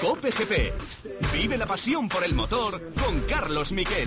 Cope GP. Vive la pasión por el motor con Carlos Miquel.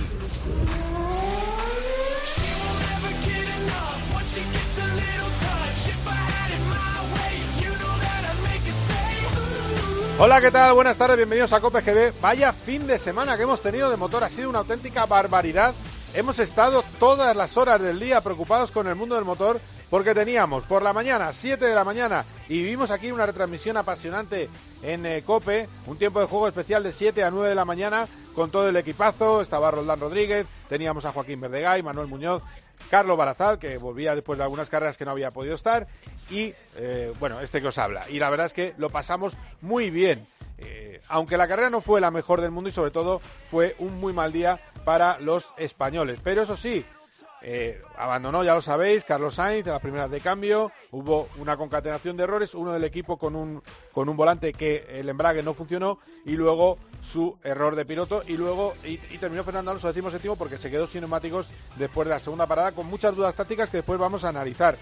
Hola, ¿qué tal? Buenas tardes, bienvenidos a Cope GB. Vaya fin de semana que hemos tenido de motor, ha sido una auténtica barbaridad. Hemos estado todas las horas del día preocupados con el mundo del motor porque teníamos por la mañana, 7 de la mañana, y vivimos aquí una retransmisión apasionante en eh, Cope, un tiempo de juego especial de 7 a 9 de la mañana con todo el equipazo. Estaba Roldán Rodríguez, teníamos a Joaquín Verdegay, Manuel Muñoz, Carlos Barazal, que volvía después de algunas carreras que no había podido estar, y eh, bueno, este que os habla. Y la verdad es que lo pasamos muy bien. Eh, aunque la carrera no fue la mejor del mundo y sobre todo fue un muy mal día para los españoles. Pero eso sí, eh, abandonó, ya lo sabéis, Carlos Sainz en las primeras de cambio. Hubo una concatenación de errores, uno del equipo con un, con un volante que el embrague no funcionó y luego su error de piloto y luego y, terminó Fernando Alonso decimos séptimo porque se quedó sin neumáticos después de la segunda parada con muchas dudas tácticas que después vamos a analizar.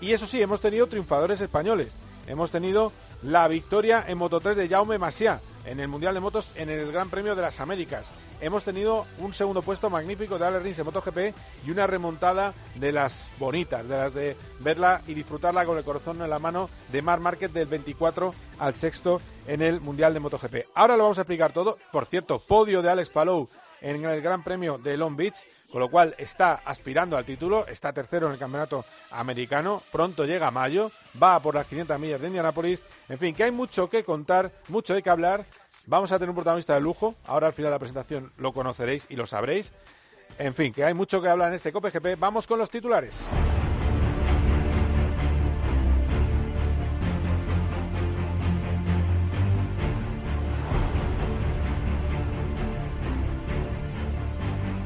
Y eso sí, hemos tenido triunfadores españoles. Hemos tenido la victoria en Moto 3 de Jaume Masia en el Mundial de Motos en el Gran Premio de las Américas. Hemos tenido un segundo puesto magnífico de Ale Rins en MotoGP y una remontada de las bonitas, de las de verla y disfrutarla con el corazón en la mano de Mar Márquez del 24 al sexto en el Mundial de MotoGP. Ahora lo vamos a explicar todo. Por cierto, podio de Alex Palou en el Gran Premio de Long Beach, con lo cual está aspirando al título, está tercero en el campeonato americano, pronto llega mayo, va por las 500 millas de Indianapolis, en fin, que hay mucho que contar, mucho de que hablar, vamos a tener un protagonista de lujo, ahora al final de la presentación lo conoceréis y lo sabréis, en fin, que hay mucho que hablar en este Cope GP, vamos con los titulares.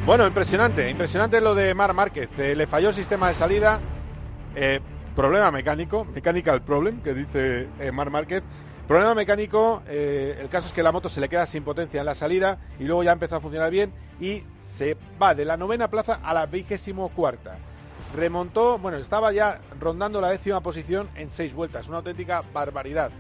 Bueno, impresionante, impresionante lo de Mar Márquez. Eh, le falló el sistema de salida, eh, problema mecánico, mechanical problem, que dice eh, Mar Márquez. Problema mecánico, el caso es que la moto se le queda sin potencia en la salida y luego ya empezó a funcionar bien y se va de la novena plaza a la vigésimo cuarta. Remontó, bueno, estaba ya rondando la décima posición en seis vueltas, una auténtica barbaridad.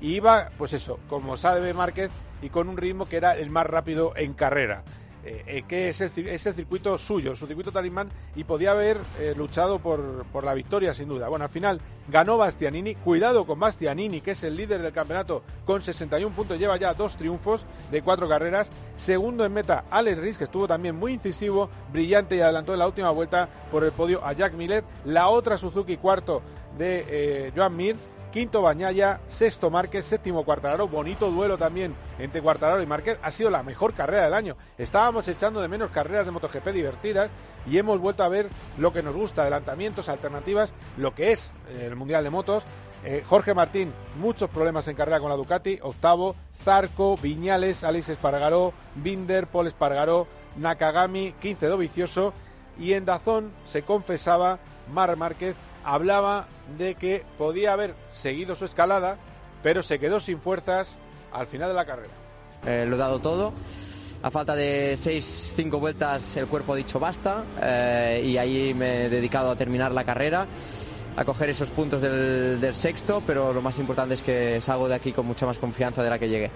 Y iba, pues eso, como sabe Márquez, y con un ritmo que era el más rápido en carrera. Eh, eh, que es el, circuito suyo, su circuito talismán, y podía haber eh, luchado por, por, la victoria sin duda. Bueno, al final ganó Bastianini, cuidado con Bastianini, que es el líder del campeonato con 61 puntos, lleva ya dos triunfos de cuatro carreras. Segundo en meta, Alex Riz, que estuvo también muy incisivo, brillante y adelantó en la última vuelta por el podio a Jack Miller. La otra Suzuki cuarto de Joan Mir quinto Bañaya, sexto Márquez, séptimo Cuartararo, bonito duelo también entre Cuartararo y Márquez, ha sido la mejor carrera del año. Estábamos echando de menos carreras de MotoGP divertidas y hemos vuelto a ver lo que nos gusta, adelantamientos, alternativas, lo que es eh, el Mundial de Motos. Eh, Jorge Martín, muchos problemas en carrera con la Ducati, octavo, Zarco, Viñales, Alex Espargaró, Binder, Paul Espargaró, Nakagami, 15 Vicioso y en Dazón se confesaba Mar Márquez hablaba de que podía haber seguido su escalada, pero se quedó sin fuerzas al final de la carrera. Eh, lo he dado todo. A falta de 6-5 vueltas el cuerpo ha dicho basta eh, y ahí me he dedicado a terminar la carrera, a coger esos puntos del, del sexto, pero lo más importante es que salgo de aquí con mucha más confianza de la que llegué.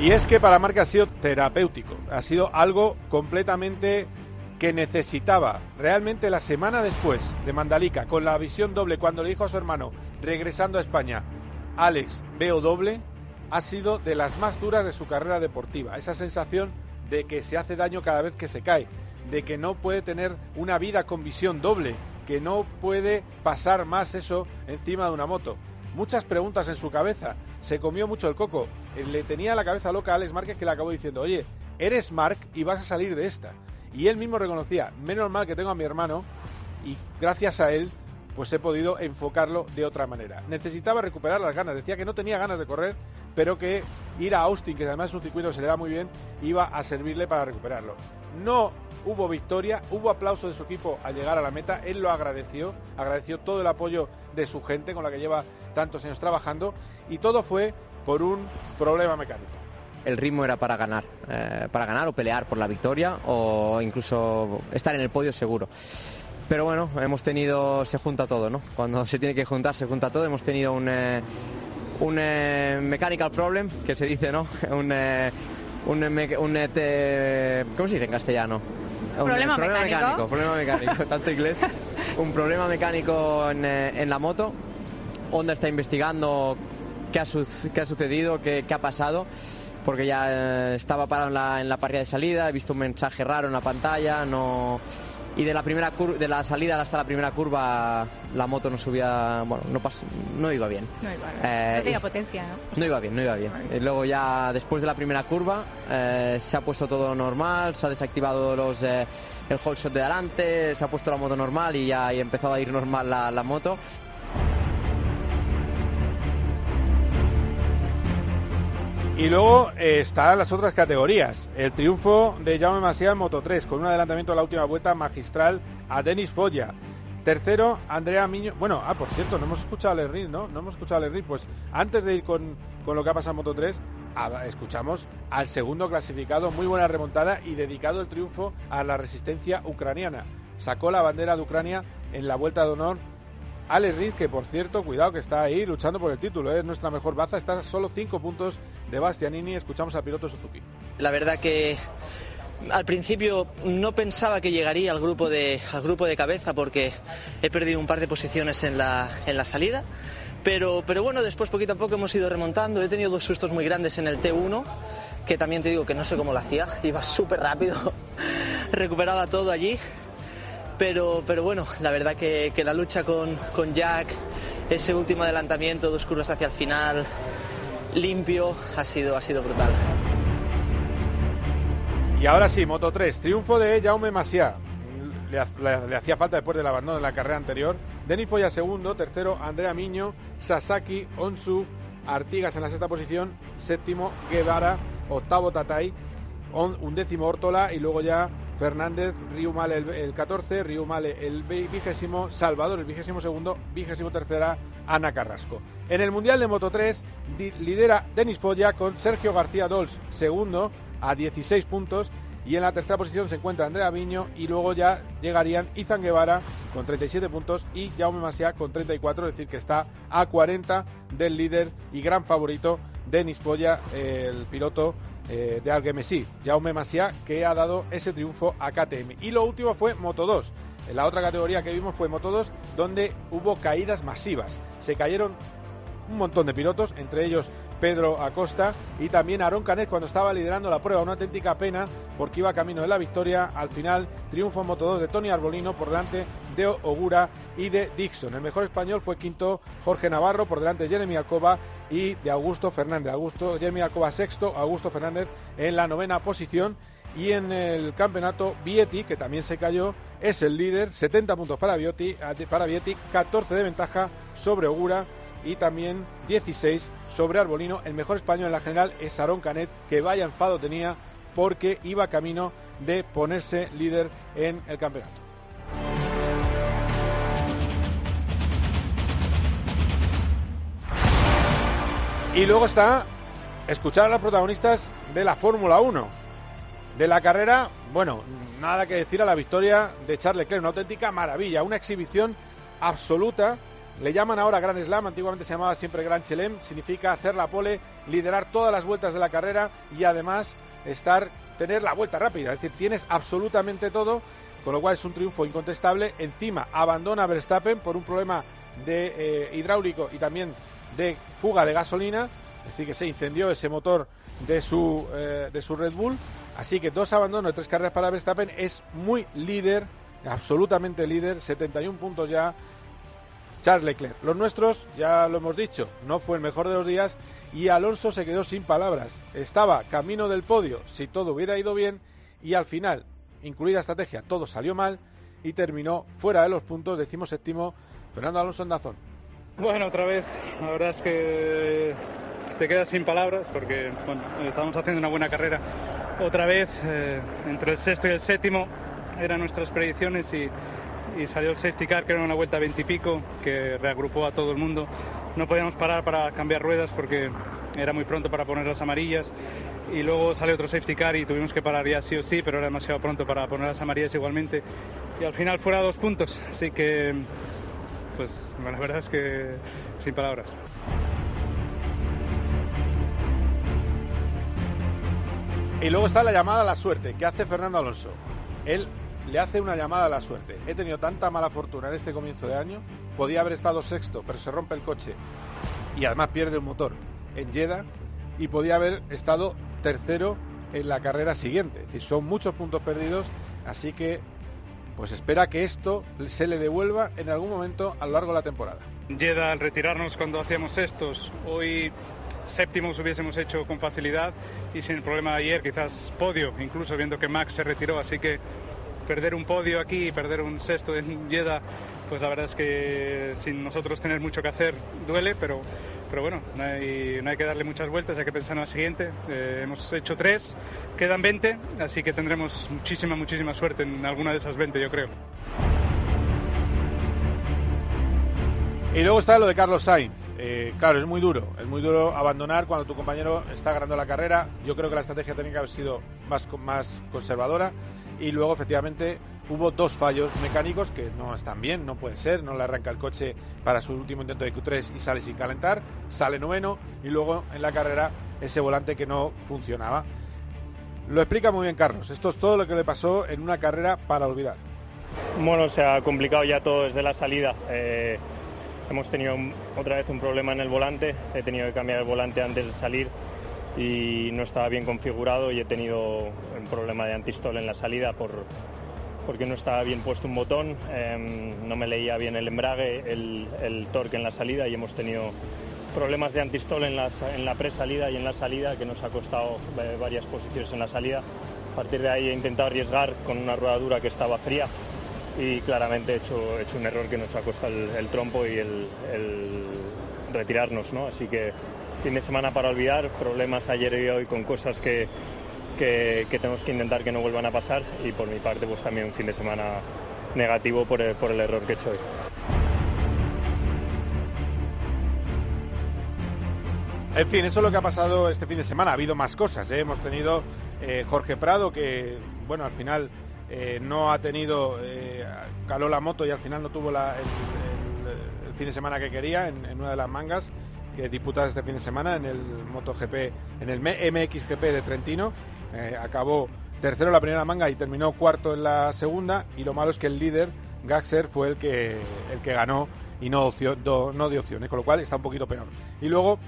Y es que para Marca ha sido terapéutico, ha sido algo completamente que necesitaba. Realmente la semana después de Mandalica, con la visión doble, cuando le dijo a su hermano, regresando a España, Alex, veo doble, ha sido de las más duras de su carrera deportiva. Esa sensación de que se hace daño cada vez que se cae, de que no puede tener una vida con visión doble, que no puede pasar más eso encima de una moto. Muchas preguntas en su cabeza se comió mucho el coco. Eh, le tenía la cabeza loca a Alex Márquez que le acabó diciendo, oye, eres Mark y vas a salir de esta. Y él mismo reconocía, menos mal que tengo a mi hermano y gracias a él pues he podido enfocarlo de otra manera. Necesitaba recuperar las ganas, decía que no tenía ganas de correr, pero que ir a Austin, que además es un circuito que se le da muy bien, iba a servirle para recuperarlo. No hubo victoria, hubo aplauso de su equipo al llegar a la meta, él lo agradeció, agradeció todo el apoyo de su gente con la que lleva tantos años trabajando y todo fue por un problema mecánico. El ritmo era para ganar, eh, para ganar o pelear por la victoria o incluso estar en el podio seguro. Pero bueno, hemos tenido, se junta todo, ¿no? Cuando se tiene que juntar, se junta todo. Hemos tenido un, eh, un eh, mechanical problem, que se dice, ¿no? Un, eh, un, un, te- ¿cómo se dice en castellano? Un, Problema eh, mecánico. Problema mecánico, tanto inglés. Un problema mecánico en, en la moto. Honda está investigando qué ha, su- qué ha sucedido, qué, qué ha pasado, porque ya eh, estaba parado en la, en la parrilla de salida, he visto un mensaje raro en la pantalla, no... Y de la primera cur- de la salida hasta la primera curva la moto no subía, bueno, no, pas- no iba bien. No iba, Eh, no tenía potencia, ¿no? no iba bien, no iba bien. Y luego ya después de la primera curva eh, se ha puesto todo normal, se ha desactivado los, eh, el hold shot de adelante, se ha puesto la moto normal y ya ha empezado a ir normal la, la moto. Y luego eh, están las otras categorías. El triunfo de Jaume Masia en Moto 3 con un adelantamiento a la última vuelta magistral a Denis Foya. Tercero, Andrea Miño. Bueno, ah, por cierto, no hemos escuchado a Lerry, ¿no? No hemos escuchado a Lerry. Pues antes de ir con, con lo que ha pasado Moto 3, ah, escuchamos al segundo clasificado. Muy buena remontada y dedicado el triunfo a la resistencia ucraniana. Sacó la bandera de Ucrania en la vuelta de honor Alex Rins, que por cierto, cuidado que está ahí luchando por el título, ¿eh? es nuestra mejor baza, está solo 5 puntos de Bastianini. Escuchamos al piloto Suzuki. La verdad que al principio no pensaba que llegaría al grupo de, al grupo de cabeza porque he perdido un par de posiciones en la, en la salida. Pero, pero bueno, después poquito a poco hemos ido remontando. He tenido dos sustos muy grandes en el T1, que también te digo que no sé cómo lo hacía. Iba súper rápido, recuperaba todo allí. Pero, pero bueno, la verdad que, la lucha con, con Jack, ese último adelantamiento, dos curvas hacia el final, limpio, ha sido, ha sido brutal. Y ahora sí, Moto 3, triunfo de Jaume Masia. Le hacía falta después del abandono de la carrera anterior. Denis Foya segundo, tercero Andrea Miño, Sasaki, Onsu, Artigas en la sexta posición, séptimo Guevara, octavo Tatay, on- undécimo Ortola y luego ya Fernández, Riumale el, el 14, Riumale el vigésimo, Salvador el vigésimo segundo, vigésimo tercera Ana Carrasco. En el Mundial de Moto 3 di- lidera Denis Foya con Sergio García Dols segundo a 16 puntos y en la tercera posición se encuentra Andrea Viño y luego ya llegarían Izan Guevara con 37 puntos y Jaume Masia con 34, es decir que está a 40 del líder y gran favorito Denis Foya, el piloto eh, de Alguemesí, Jaume Masia, que ha dado ese triunfo a KTM. Y lo último fue Moto 2. En la otra categoría que vimos fue Moto 2, donde hubo caídas masivas. Se cayeron un montón de pilotos, entre ellos Pedro Acosta y también Aaron Canet cuando estaba liderando la prueba. Una auténtica pena porque iba camino de la victoria. Al final, triunfo en Moto 2 de Tony Arbolino por delante de Ogura y de Dixon. El mejor español fue quinto Jorge Navarro por delante de Jeremy Alcoba y de Augusto Fernández. Augusto, Jeremy Alcoba sexto, Augusto Fernández en la novena posición. Y en el campeonato, Vietti, que también se cayó, es el líder, 70 puntos para Vietti, para Vietti 14 de ventaja sobre Ogura y también 16 sobre Arbolino. El mejor español en la general es Aaron Canet, que vaya enfado tenía porque iba camino de ponerse líder en el campeonato. Y luego está escuchar a los protagonistas de la Fórmula 1. De la carrera, bueno, nada que decir a la victoria de Charles Leclerc, una auténtica maravilla, una exhibición absoluta. Le llaman ahora Gran Slam, antiguamente se llamaba siempre Gran Chelem, significa hacer la pole, liderar todas las vueltas de la carrera y además estar tener la vuelta rápida, es decir, tienes absolutamente todo, con lo cual es un triunfo incontestable. Encima abandona Verstappen por un problema de eh, hidráulico y también de fuga de gasolina, es decir, que se incendió ese motor de su, eh, de su Red Bull. Así que dos abandonos tres carreras para Verstappen es muy líder, absolutamente líder, 71 puntos ya. Charles Leclerc. Los nuestros, ya lo hemos dicho, no fue el mejor de los días y Alonso se quedó sin palabras. Estaba camino del podio si todo hubiera ido bien y al final, incluida estrategia, todo salió mal y terminó fuera de los puntos, decimos séptimo, Fernando Alonso en Dazón. Bueno, otra vez, la verdad es que te quedas sin palabras porque bueno, estábamos haciendo una buena carrera. Otra vez, eh, entre el sexto y el séptimo eran nuestras predicciones y, y salió el safety car que era una vuelta 20 y pico que reagrupó a todo el mundo. No podíamos parar para cambiar ruedas porque era muy pronto para poner las amarillas y luego sale otro safety car y tuvimos que parar ya sí o sí, pero era demasiado pronto para poner las amarillas igualmente y al final fuera dos puntos, así que pues la verdad es que sin palabras. Y luego está la llamada a la suerte que hace Fernando Alonso. Él le hace una llamada a la suerte. He tenido tanta mala fortuna en este comienzo de año, podía haber estado sexto, pero se rompe el coche y además pierde el motor en Jeddah y podía haber estado tercero en la carrera siguiente. Es decir, son muchos puntos perdidos, así que pues espera que esto se le devuelva en algún momento a lo largo de la temporada. Jeddah al retirarnos cuando hacíamos estos, hoy séptimos hubiésemos hecho con facilidad y sin el problema de ayer quizás podio, incluso viendo que Max se retiró, así que perder un podio aquí y perder un sexto en Jeddah, pues la verdad es que sin nosotros tener mucho que hacer duele, pero, pero bueno, no hay, no hay que darle muchas vueltas, hay que pensar en la siguiente. Eh, hemos hecho tres, quedan 20, así que tendremos muchísima, muchísima suerte en alguna de esas 20, yo creo. Y luego está lo de Carlos Sainz. Eh, claro, es muy duro, es muy duro abandonar cuando tu compañero está ganando la carrera. Yo creo que la estrategia que haber sido más, más conservadora y luego efectivamente hubo dos fallos mecánicos que no están bien, no puede ser, no le arranca el coche para su último intento de Q3 y sale sin calentar, sale noveno y luego en la carrera ese volante que no funcionaba. Lo explica muy bien Carlos, esto es todo lo que le pasó en una carrera para olvidar. Bueno, se ha complicado ya todo desde la salida. Eh, hemos tenido otra vez un problema en el volante, he tenido que cambiar el volante antes de salir y no estaba bien configurado y he tenido un problema de antistol en la salida por, porque no estaba bien puesto un botón, em, no me leía bien el embrague, el, torque en la salida y hemos tenido problemas de antistol en la, en la presalida y en la salida que nos ha costado eh, varias posiciones en la salida. A partir de ahí he intentado arriesgar con una rueda dura que estaba fría y claramente he hecho, un error que nos ha costado el, trompo y el, retirarnos, ¿no? Así que fin de semana para olvidar, problemas ayer y hoy con cosas que, que, tenemos que intentar que no vuelvan a pasar y por mi parte pues también un fin de semana negativo por el, por el error que he hecho hoy. En fin, eso es lo que ha pasado este fin de semana. Ha habido más cosas. ¿eh? Hemos tenido eh, Jorge Prado, que bueno, al final eh, no ha tenido, caló la moto y al final no tuvo el, fin de semana que quería en, una de las mangas que disputas este fin de semana en el MotoGP, en el MXGP de Trentino. Eh, acabó tercero en la primera manga y terminó cuarto en la segunda. Y lo malo es que el líder, Gaxer, fue el que, el que ganó y no, no dio opciones, con lo cual está un poquito peor. Y luego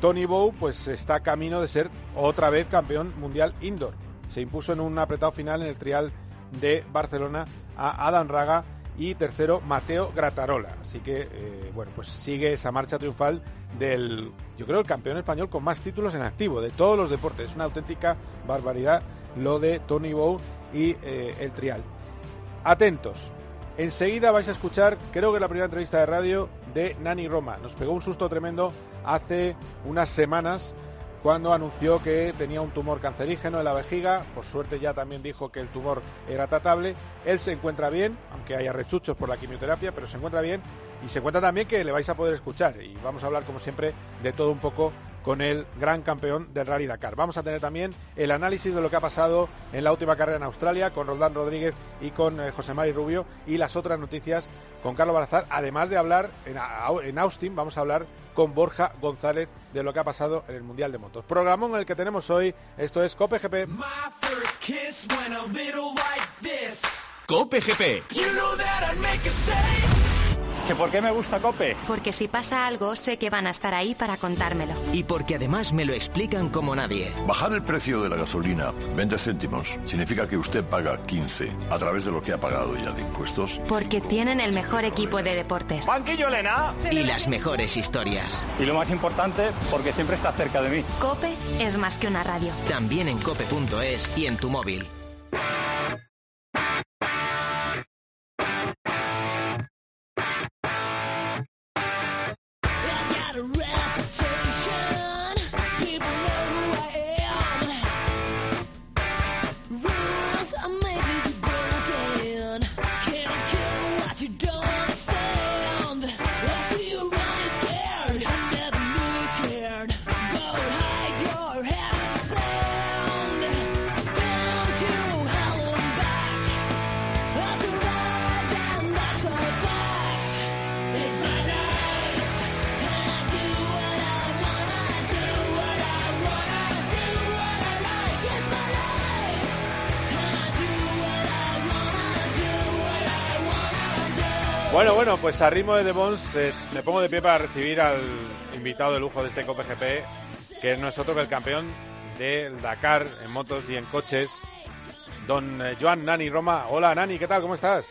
Tony Bow pues está camino de ser otra vez campeón mundial indoor. Se impuso en un apretado final en el trial de Barcelona a Adam Raga y tercero Mateo Gratarola. Así que, eh, bueno, pues sigue esa marcha triunfal del, yo creo, el campeón español con más títulos en activo de todos los deportes. Es una auténtica barbaridad lo de Tony Bow y eh, el trial. Atentos. Enseguida vais a escuchar, creo que la primera entrevista de radio de Nani Roma. Nos pegó un susto tremendo hace unas semanas cuando anunció que tenía un tumor cancerígeno en la vejiga. Por suerte ya también dijo que el tumor era tratable. Él se encuentra bien, aunque haya rechuchos por la quimioterapia, pero se encuentra bien y se encuentra también que le vais a poder escuchar. Y vamos a hablar, como siempre, de todo un poco con el gran campeón del Rally Dakar. Vamos a tener también el análisis de lo que ha pasado en la última carrera en Australia con Roldán Rodríguez y con eh, José Mari Rubio y las otras noticias con Carlos Barazar. Además de hablar en, Austin, vamos a hablar con Borja González de lo que ha pasado en el Mundial de Motos. Programón en el que tenemos hoy, esto es Cope GP. Cope GP. ¿Que por qué me gusta Cope? Porque si pasa algo, sé que van a estar ahí para contármelo. Y porque además me lo explican como nadie. Bajar el precio de la gasolina 20 céntimos significa que usted paga 15 a través de lo que ha pagado ya de impuestos. Porque tienen el mejor equipo de deportes. ¡Banquillo, Elena! Y las mejores historias. Y lo más importante, porque siempre está cerca de mí. Cope es más que una radio. También en cope.es y en tu móvil. Bueno, bueno, pues a ritmo de The Bones eh, me pongo de pie para recibir al invitado de lujo de este Cope GP, que no es otro que el campeón del Dakar en motos y en coches, don eh, Joan Nani Roma. Hola Nani, ¿qué tal? ¿Cómo estás?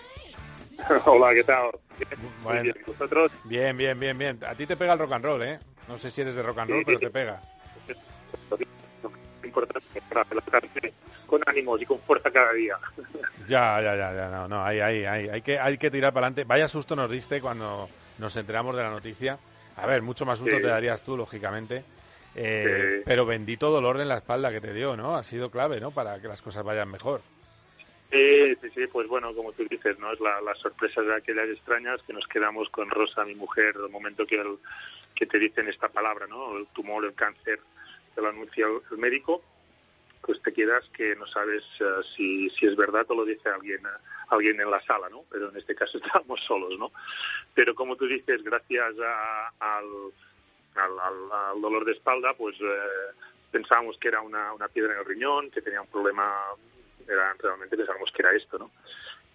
Hola, ¿qué tal? Bueno, bien, ¿vosotros? Bien, bien, bien, bien. A ti te pega el rock and roll, ¿eh? No sé si eres de rock and roll, pero te pega. Importante para con ánimos y con fuerza cada día. Ya, ya, ya, ya, no, no, hay, hay, hay, hay que, hay que tirar para adelante. Vaya susto nos diste cuando nos enteramos de la noticia. A ver, mucho más susto Sí. te darías tú, lógicamente. Eh, Pero bendito dolor en la espalda que te dio, ¿no? Ha sido clave, ¿no? Para que las cosas vayan mejor. Sí, sí, sí, pues bueno, como tú dices, ¿no? Es la, las sorpresas de aquellas extrañas que nos quedamos con Rosa, mi mujer, el momento que, el- que te dicen esta palabra, ¿no? El tumor, el cáncer, te lo anuncia el, médico, pues te quedas que no sabes eh, si, si es verdad o lo dice alguien, eh, alguien en la sala, ¿no? Pero en este caso estábamos solos, ¿no? Pero como tú dices, gracias a- al, al, al- al dolor de espalda, pues eh, pensábamos que era una, una piedra en el riñón, que tenía un problema, era, realmente pensábamos que era esto, ¿no?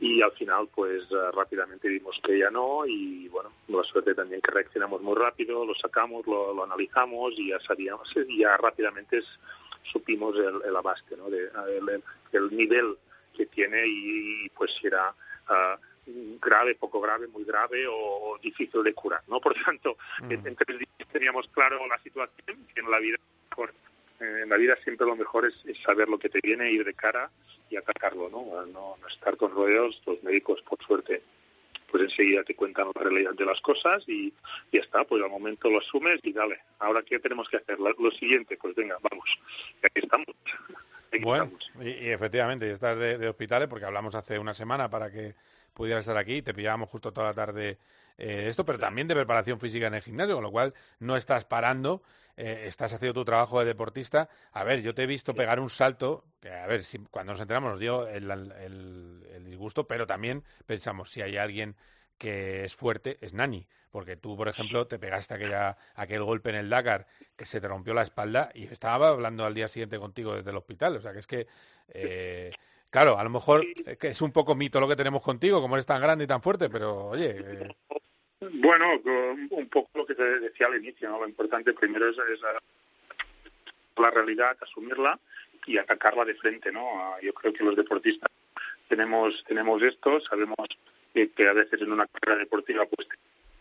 Y al final, pues eh, rápidamente vimos que ya no y bueno, la suerte también que reaccionamos muy rápido, lo sacamos, lo, lo analizamos y ya sabíamos, y ya rápidamente supimos el, el abaste, ¿no? De, el, el- el nivel que tiene y, pues si era ah, grave, poco grave, muy grave o, difícil de curar, ¿no? Por tanto, en, en tres días teníamos claro la situación, que en la vida en la vida siempre lo mejor es, es saber lo que te viene, ir de cara y atacarlo, ¿no? No, no estar con rodeos, los médicos, por suerte, pues enseguida te cuentan la realidad de las cosas y ya está, pues al momento lo asumes y dale, ahora qué tenemos que hacer, lo siguiente, pues venga, vamos, aquí estamos. Aquí Bueno, estamos. y, y efectivamente, estás de, de hospitales porque hablamos hace una semana para que pudieras estar aquí, te pillábamos justo toda la tarde eh, esto, pero también de preparación física en el gimnasio, con lo cual no estás parando, eh, estás haciendo tu trabajo de deportista. A ver, yo te he visto pegar un salto, que a ver, si, cuando nos enteramos nos dio el, el- el disgusto, pero también pensamos, si hay alguien que es fuerte, es Nani. Porque tú, por ejemplo, te pegaste aquella, aquel golpe en el Dakar que se te rompió la espalda y estaba hablando al día siguiente contigo desde el hospital. O sea, que es que, eh, claro, a lo mejor es que es un poco mito lo que tenemos contigo, como eres tan grande y tan fuerte, pero oye, eh, Bueno, con un poco lo que te decía al inicio, ¿no? Lo importante primero es, eh, la realidad, asumirla y atacarla de frente, ¿no? Ah, Yo creo que los deportistas tenemos tenemos esto, sabemos que, que a veces en una carrera deportiva pues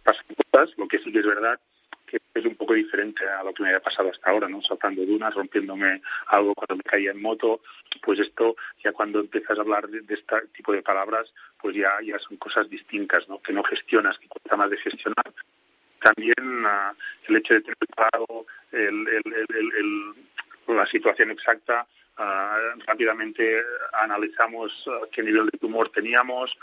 pasan cosas, lo que sí que es verdad que es un poco diferente a lo que me había pasado hasta ahora, ¿no? Saltando dunas, rompiéndome algo cuando me caía en moto, pues esto ya cuando empiezas a hablar de, de este tipo de palabras, pues ya ya son cosas distintas, ¿no? Que no gestionas, que cuesta más de gestionar. También ah, el hecho de tener claro el, el- el- la situación exacta, ah, rápidamente analizamos ah, qué nivel de tumor teníamos,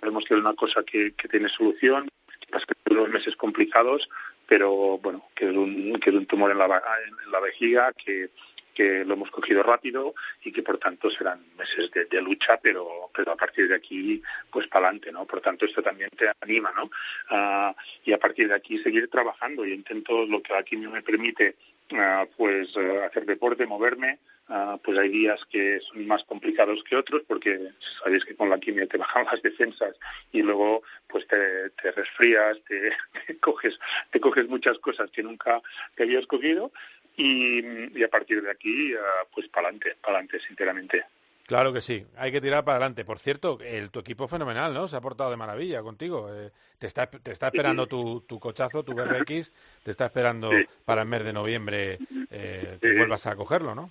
sabemos que es una cosa que, que tiene solución, que unos meses complicados, pero bueno, que es un, que es un tumor en la, en la vejiga, que, que lo hemos cogido rápido y que por tanto serán meses de, de lucha, pero, pero a partir de aquí, pues para adelante, ¿no? Por tanto, esto también te anima, ¿no? Ah, y a partir de aquí seguir trabajando. Yo intento lo que aquí me permite, ah, pues eh, hacer deporte, moverme. Ah, pues hay días que son más complicados que otros porque sabéis que con la quimio te bajan las defensas y luego pues te, te resfrías, te, te coges te coges muchas cosas que nunca te habías cogido y, y a partir de aquí ah, pues para adelante, para adelante sinceramente. claro que sí, hay que tirar para adelante. Por cierto, el, tu equipo fenomenal, ¿no? Se ha portado de maravilla contigo. eh, te, está, te está esperando tu, tu cochazo, tu BRX, te está esperando para el mes de noviembre eh, que Sí. vuelvas a cogerlo, ¿no?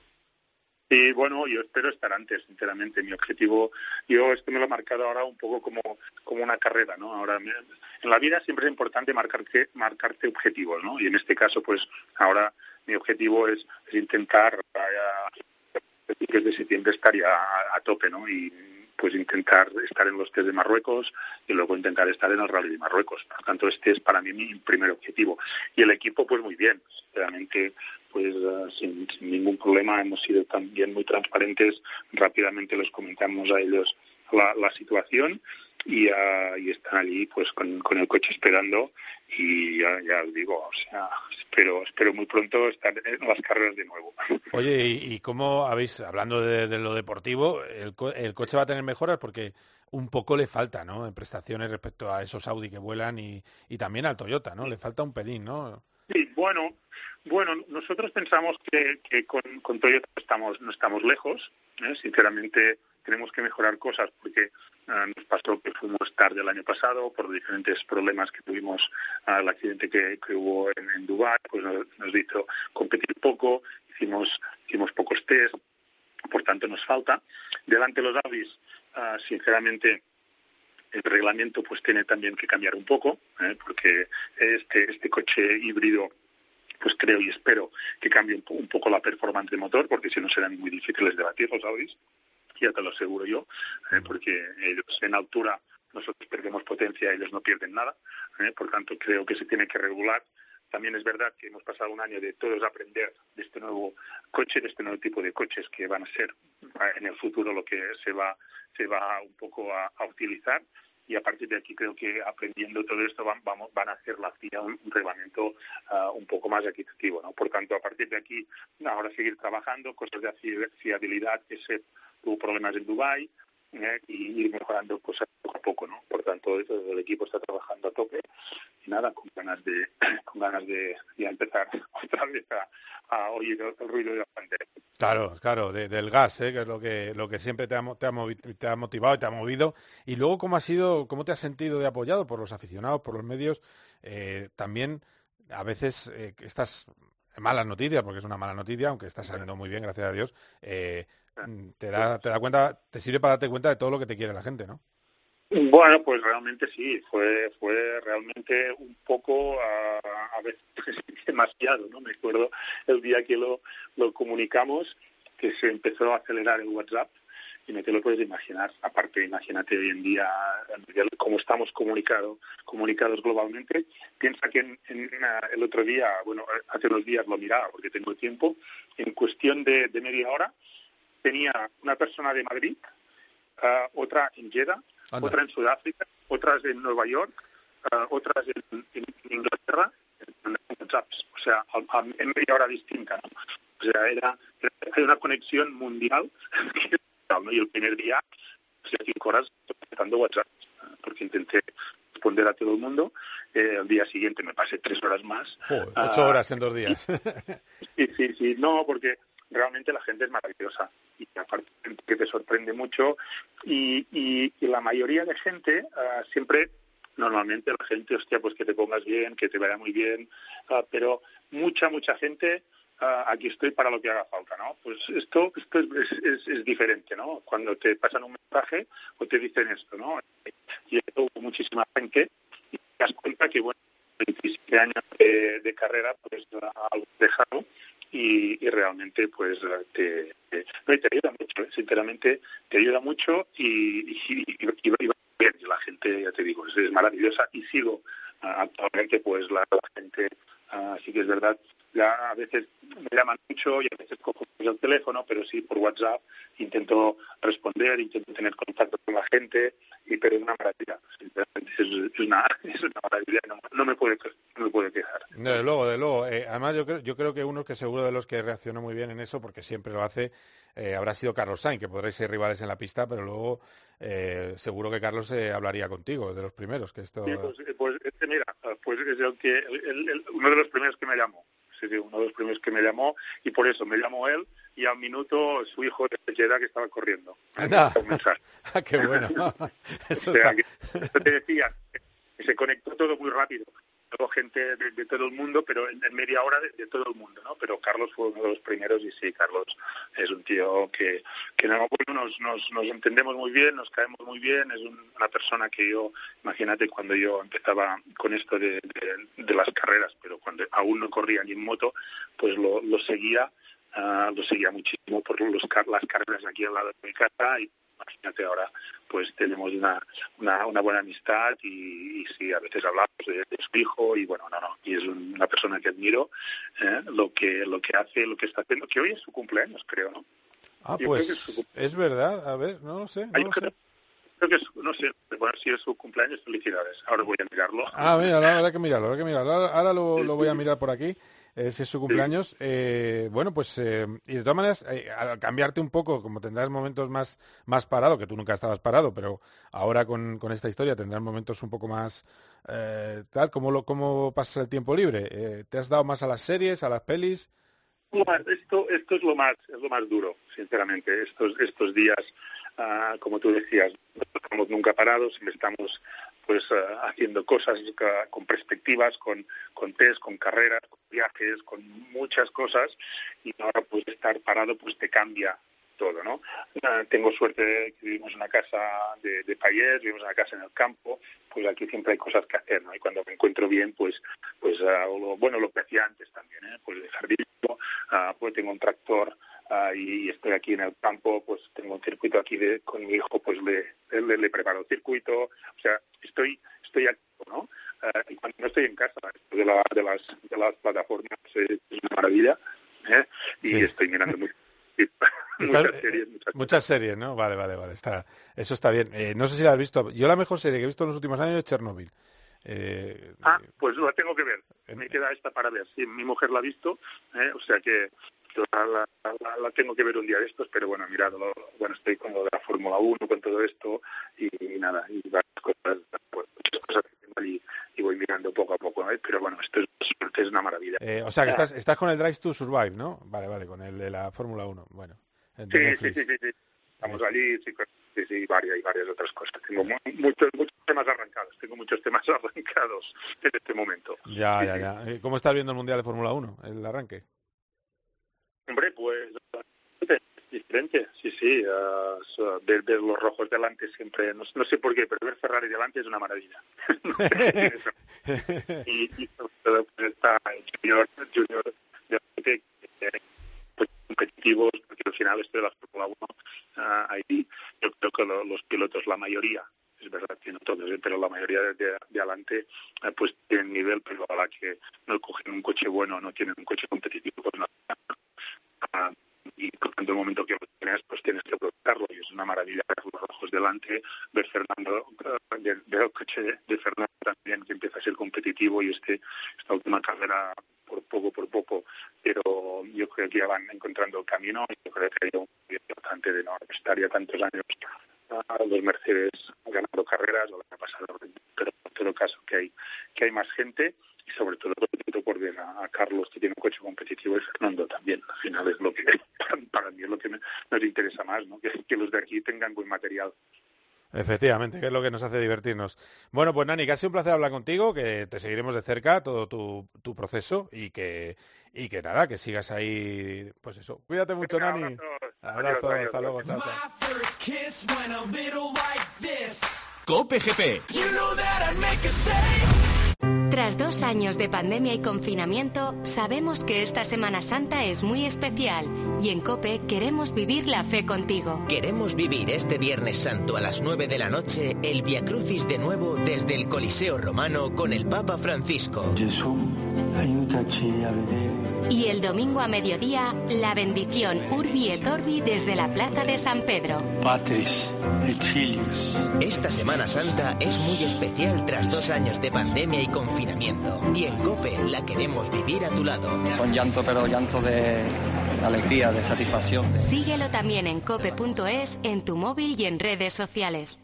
Y bueno, yo espero estar antes, sinceramente. Mi objetivo, yo esto me lo he marcado ahora un poco como, como una carrera, ¿no? Ahora, en la vida siempre es importante marcarte, marcarte objetivos, ¿no? Y en este caso, pues ahora mi objetivo es, intentar a, principios de septiembre estar ya a, a tope, ¿no? Y pues intentar estar en los test de Marruecos y luego intentar estar en el Rally de Marruecos. Por tanto, este es para mí mi primer objetivo. Y el equipo, pues muy bien. Sinceramente, pues eh, sin, sin ningún problema hemos sido también muy transparentes. Rápidamente les comentamos a ellos la, la situación y, ah, y están allí pues con, con el coche esperando y ya, ya os digo, o sea, espero, espero muy pronto estar en las carreras de nuevo. Oye, ¿y, y cómo habéis, hablando de, de lo deportivo, el, co- el coche va a tener mejoras? Porque un poco le falta, ¿no? En prestaciones respecto a esos Audi que vuelan y, y también al Toyota, ¿no? Le falta un pelín, ¿no? Sí, bueno, bueno, nosotros pensamos que, que con, con Toyota estamos, no estamos lejos. ¿eh? Sinceramente, tenemos que mejorar cosas porque nos pasó que fuimos tarde el año pasado por diferentes problemas que tuvimos al accidente que, que, hubo en, en Dubái, pues nos, nos, hizo competir poco, hicimos, hicimos pocos test, por tanto nos falta. Delante de los Audis, uh, sinceramente, el reglamento pues tiene también que cambiar un poco, ¿eh? porque este, este coche híbrido pues creo y espero que cambie un, poco la performance de motor, porque si no serán muy difíciles de batir los Audis, te lo aseguro yo, eh, porque ellos en altura nosotros perdemos potencia, ellos no pierden nada, eh, por tanto creo que se tiene que regular. También es verdad que hemos pasado un año de todos aprender de este nuevo coche, de este nuevo tipo de coches que van a ser en el futuro lo que se va, se va un poco a, a utilizar y a partir de aquí creo que aprendiendo todo esto van, vamos, van a hacer la FIA un, un reglamento uh, un poco más equitativo. ¿no? Por tanto, a partir de aquí, ahora seguir trabajando, cosas de fiabilidad que se tuvo problemas en Dubái eh, y ir mejorando cosas poco a poco, ¿no? Por tanto, el equipo está trabajando a tope y nada, con ganas de con ganas de, empezar otra vez a, oír el ruido de la pantalla. Claro, claro, de, del gas, ¿eh? que es lo que lo que siempre te ha, te, te ha motivado y te ha movido. Y luego, ¿cómo ha sido, cómo te has sentido de apoyado por los aficionados, por los medios? Eh, también, a veces, estas malas noticias, porque es una mala noticia, aunque está saliendo muy bien, gracias a Dios, te da, te da cuenta, te sirve para darte cuenta de todo lo que te quiere la gente, ¿no? Bueno, pues realmente sí, fue fue realmente un poco a, a veces demasiado, ¿no? Me acuerdo el día que lo, lo comunicamos que se empezó a acelerar el WhatsApp y no te lo puedes imaginar. Aparte, imagínate hoy en día cómo estamos comunicado, comunicados globalmente. Piensa que en, en una, el otro día, bueno, hace unos días lo miraba porque tengo tiempo, en cuestión de, de media hora tenía una persona de Madrid, uh, otra en Jeddah, Anda. otra en Sudáfrica, otras en Nueva York, uh, otras en, en, Inglaterra, en o sea, a, a, en media hora distinta. ¿no? O sea, era, era una conexión mundial ¿no? y el primer día, o sea, cinco horas contestando WhatsApp, porque intenté responder a todo el mundo. Eh, al día siguiente me pasé tres horas más. Joder, ocho uh, horas en dos días. sí, sí, sí. No, porque realmente la gente es maravillosa. Y aparte que te sorprende mucho. Y, y, la mayoría de gente uh, siempre normalmente la gente hostia pues que te pongas bien que te vaya muy bien. Uh, pero mucha mucha gente uh, aquí estoy para lo que haga falta no pues esto esto es, es, es, diferente no cuando te pasan un mensaje o te dicen esto no y esto muchísima gente y te das cuenta que bueno 27 años de, de carrera pues algo dejado y, y realmente pues te, te, no, te ayuda mucho, ¿eh? sinceramente te ayuda mucho y, y, y, y bien, la gente, ya te digo, es, maravillosa y sigo uh, actualmente pues la, la gente, uh, sí que es verdad, ya a veces me llaman mucho y a veces cojo el teléfono, pero sí por WhatsApp intento responder, intento tener contacto con la gente, y pero es una maravilla, sinceramente es, una, es una maravilla, no, no, me puede, no me puede quejar. De luego, de luego. Eh, además yo creo, yo creo que uno que seguro de los que reaccionó muy bien en eso, porque siempre lo hace, eh, habrá sido Carlos Sainz, que podréis ser rivales en la pista, pero luego eh, seguro que Carlos eh, hablaría contigo, de los primeros, que esto... Sí, pues, pues este, mira, pues es el que, el, el, uno de los primeros que me llamó sí, sí, uno de los primeros que me llamó y por eso me llamó él y al minuto su hijo de Jeddah que estaba corriendo. Anda. Ah, qué bueno. Eso o sea, que, te decía, se conectó todo muy rápido. Todo gente de, de, todo el mundo, pero en, media hora de, todo el mundo, ¿no? Pero Carlos fue uno de los primeros y sí, Carlos es un tío que, que no, nos, nos, nos entendemos muy bien, nos caemos muy bien, es un, una persona que yo, imagínate cuando yo empezaba con esto de, de, de las carreras, pero cuando aún no corría ni en moto, pues lo, lo seguía Uh, lo seguía muchísimo por los, las carreras aquí al lado de mi casa y imagínate ahora pues tenemos una, una, una buena amistad y, y, sí, a veces hablamos de, de, su hijo y bueno, no, no, y es una persona que admiro eh, lo que lo que hace, lo que está haciendo, que hoy es su cumpleaños, creo, ¿no? Ah, Yo pues es, es, verdad, a ver, no lo sé, no lo sé. creo que es, no sé, bueno, si es su cumpleaños, felicidades. Ahora voy a mirarlo. Ah, mira, ahora hay que mirarlo, ahora que mirarlo. Ahora, ahora lo, lo voy a mirar por aquí. Eh, si es su cumpleaños. Eh, bueno, pues, eh, y de todas maneras, eh, al cambiarte un poco, como tendrás momentos más, más parado, que tú nunca estabas parado, pero ahora con, con esta historia tendrás momentos un poco más eh, tal, ¿cómo, lo, ¿cómo pasas el tiempo libre? ¿Te has dado más a las series, a las pelis? Esto, esto es lo más, es lo más duro, sinceramente. Estos, estos días, ah, como tú decías, no estamos nunca parados, estamos pues ah, haciendo cosas con perspectivas, con, con test, con carreras, con viajes, con muchas cosas, y ahora pues estar parado pues te cambia todo, ¿no? Ah, tengo suerte de que vivimos en una casa de, de payés, vivimos en una casa en el campo, pues aquí siempre hay cosas que hacer, ¿no? Y cuando me encuentro bien, pues, pues ah, lo- bueno, lo que hacía antes también, ¿eh? Pues de jardín, ah, pues tengo un tractor ah, y estoy aquí en el campo, pues tengo un circuito aquí de, con mi hijo, pues le, le, le preparo el circuito, o sea, estoy, estoy activo, ¿no? Y cuando no estoy en casa, de, la, de, las, de las plataformas eh, es una maravilla, ¿eh? Y Sí. estoy mirando muy, muchas series, muchas Muchas series, ¿no? Vale, vale, vale. Está, eso está bien. Eh, no sé si la has visto. Yo la mejor serie que he visto en los últimos años es Chernobyl. Eh, Ah, pues la tengo que ver. Me queda esta para ver. Sí, mi mujer la ha visto, ¿eh? o sea que la, la- la- tengo que ver un día de estos, pero bueno, mirad, lo- bueno, estoy con lo de la Fórmula 1, con todo esto, y, nada, y varias cosas, pues, muchas cosas que tengo y, y voy mirando poco a poco, ¿eh? pero bueno, esto es, es una maravilla. eh, o sea, que estás, estás con el Drive to Survive, ¿no? Vale, vale, con el de la Fórmula 1. Bueno, Sí, sí, sí, sí, sí. Estamos allí, sí, sí, sí, varias y varias otras cosas. Tengo mu- muchos, muchos temas arrancados, tengo muchos temas arrancados en este momento. Ya, ya, ya. Eh, ¿Cómo estás viendo el Mundial de Fórmula 1, el arranque? Hombre, pues es diferente, sí, sí. so- ver, ver los rojos delante siempre, no, no sé por qué, pero ver Ferrari delante es una maravilla. y, y pues, está el Junior, Junior de- eh, pues, competitivos, porque al final esto de la Fórmula 1, ah, ahí yo creo que lo- los pilotos, la mayoría, es verdad que no todos, eh, pero la mayoría de, de, de adelante eh, pues tienen nivel, pero a la que no cogen un coche bueno, no tienen un coche competitivo, pues no. Ah, y por tanto el momento que lo tienes, pues tienes que aprovecharlo y es una maravilla ver los rojos delante, ver Fernando, ver, el coche de, Fernando también que empieza a ser competitivo y este esta última carrera por poco por poco, pero yo creo que ya van encontrando el camino y yo creo que hay un importante de no estar ya tantos años a los Mercedes ganando carreras o la pasado, pero en todo caso que hay que hay más gente y sobre todo contento por ver a, a Carlos que tiene un coche competitivo y Fernando también. Al final es lo que para, para mí es lo que me- nos interesa más, ¿no? Que, que los de aquí tengan buen material. Efectivamente, que es lo que nos hace divertirnos. Bueno, pues Nani, que ha sido un placer hablar contigo, que te seguiremos de cerca todo tu, tu proceso y que, y que nada, que sigas ahí, pues eso. Cuídate mucho, Nani. Abrazo, adiós, hasta luego, chao. Cope GP. A. Tras dos años de pandemia y confinamiento, sabemos que esta Semana Santa es muy especial y en Cope queremos vivir la fe contigo. Queremos vivir este Viernes Santo a las 9 de la noche el Via Crucis de nuevo desde el Coliseo Romano con el Papa Francisco. Y el domingo a mediodía, la bendición Urbi et Orbi desde la Plaza de San Pedro. Patris et Filius. Esta Semana Santa es muy especial tras dos años de pandemia y confinamiento. Y en COPE la queremos vivir a tu lado. Con llanto, pero llanto de alegría, de satisfacción. Síguelo también en cope.es, en tu móvil y en redes sociales.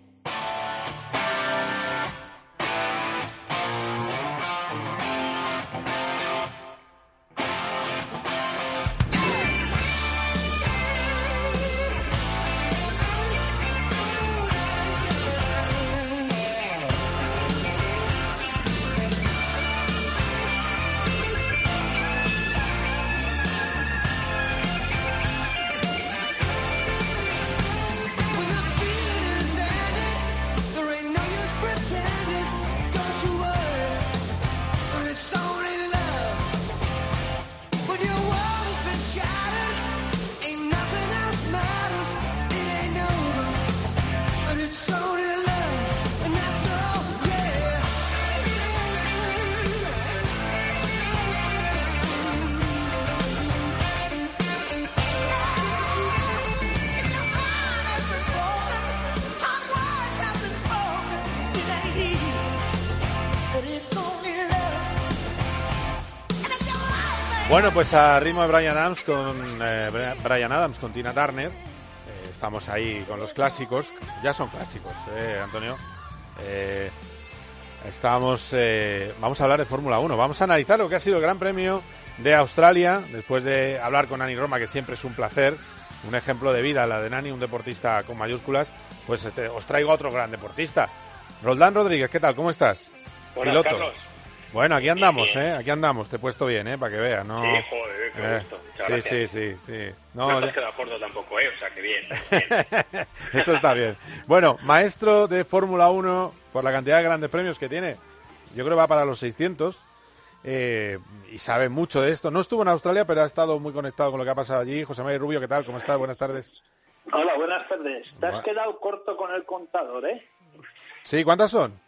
Bueno, pues a ritmo de Brian Adams con eh, Brian Adams con Tina Turner. eh, estamos ahí con los clásicos. Ya son clásicos, eh, Antonio. Eh, estamos, vamos a hablar de Fórmula 1. Vamos a analizar lo que ha sido el Gran Premio de Australia. Después de hablar con Nani Roma, que siempre es un placer. Un ejemplo de vida, la de Nani, un deportista con mayúsculas. Pues te- os traigo a otro gran deportista. Roldán Rodríguez, ¿qué tal? ¿Cómo estás? Carlos. Bueno, aquí andamos, ¿eh? Aquí andamos. Te he puesto bien, ¿eh? Para que veas, ¿no? Sí, joder, qué Eh, gusto. Sí, sí, sí, sí. No, No, te ya- has quedado corto tampoco, ¿eh? O sea, que bien. Eso está bien. Bueno, maestro de Fórmula 1, por la cantidad de grandes premios que tiene, yo creo que va para los 600 eh, y sabe mucho de esto. No estuvo en Australia, pero ha estado muy conectado con lo que ha pasado allí. José María Rubio, ¿qué tal? ¿Cómo estás? Buenas tardes. Hola, buenas tardes. Te has quedado corto con el contador, ¿eh? Sí, ¿cuántas son?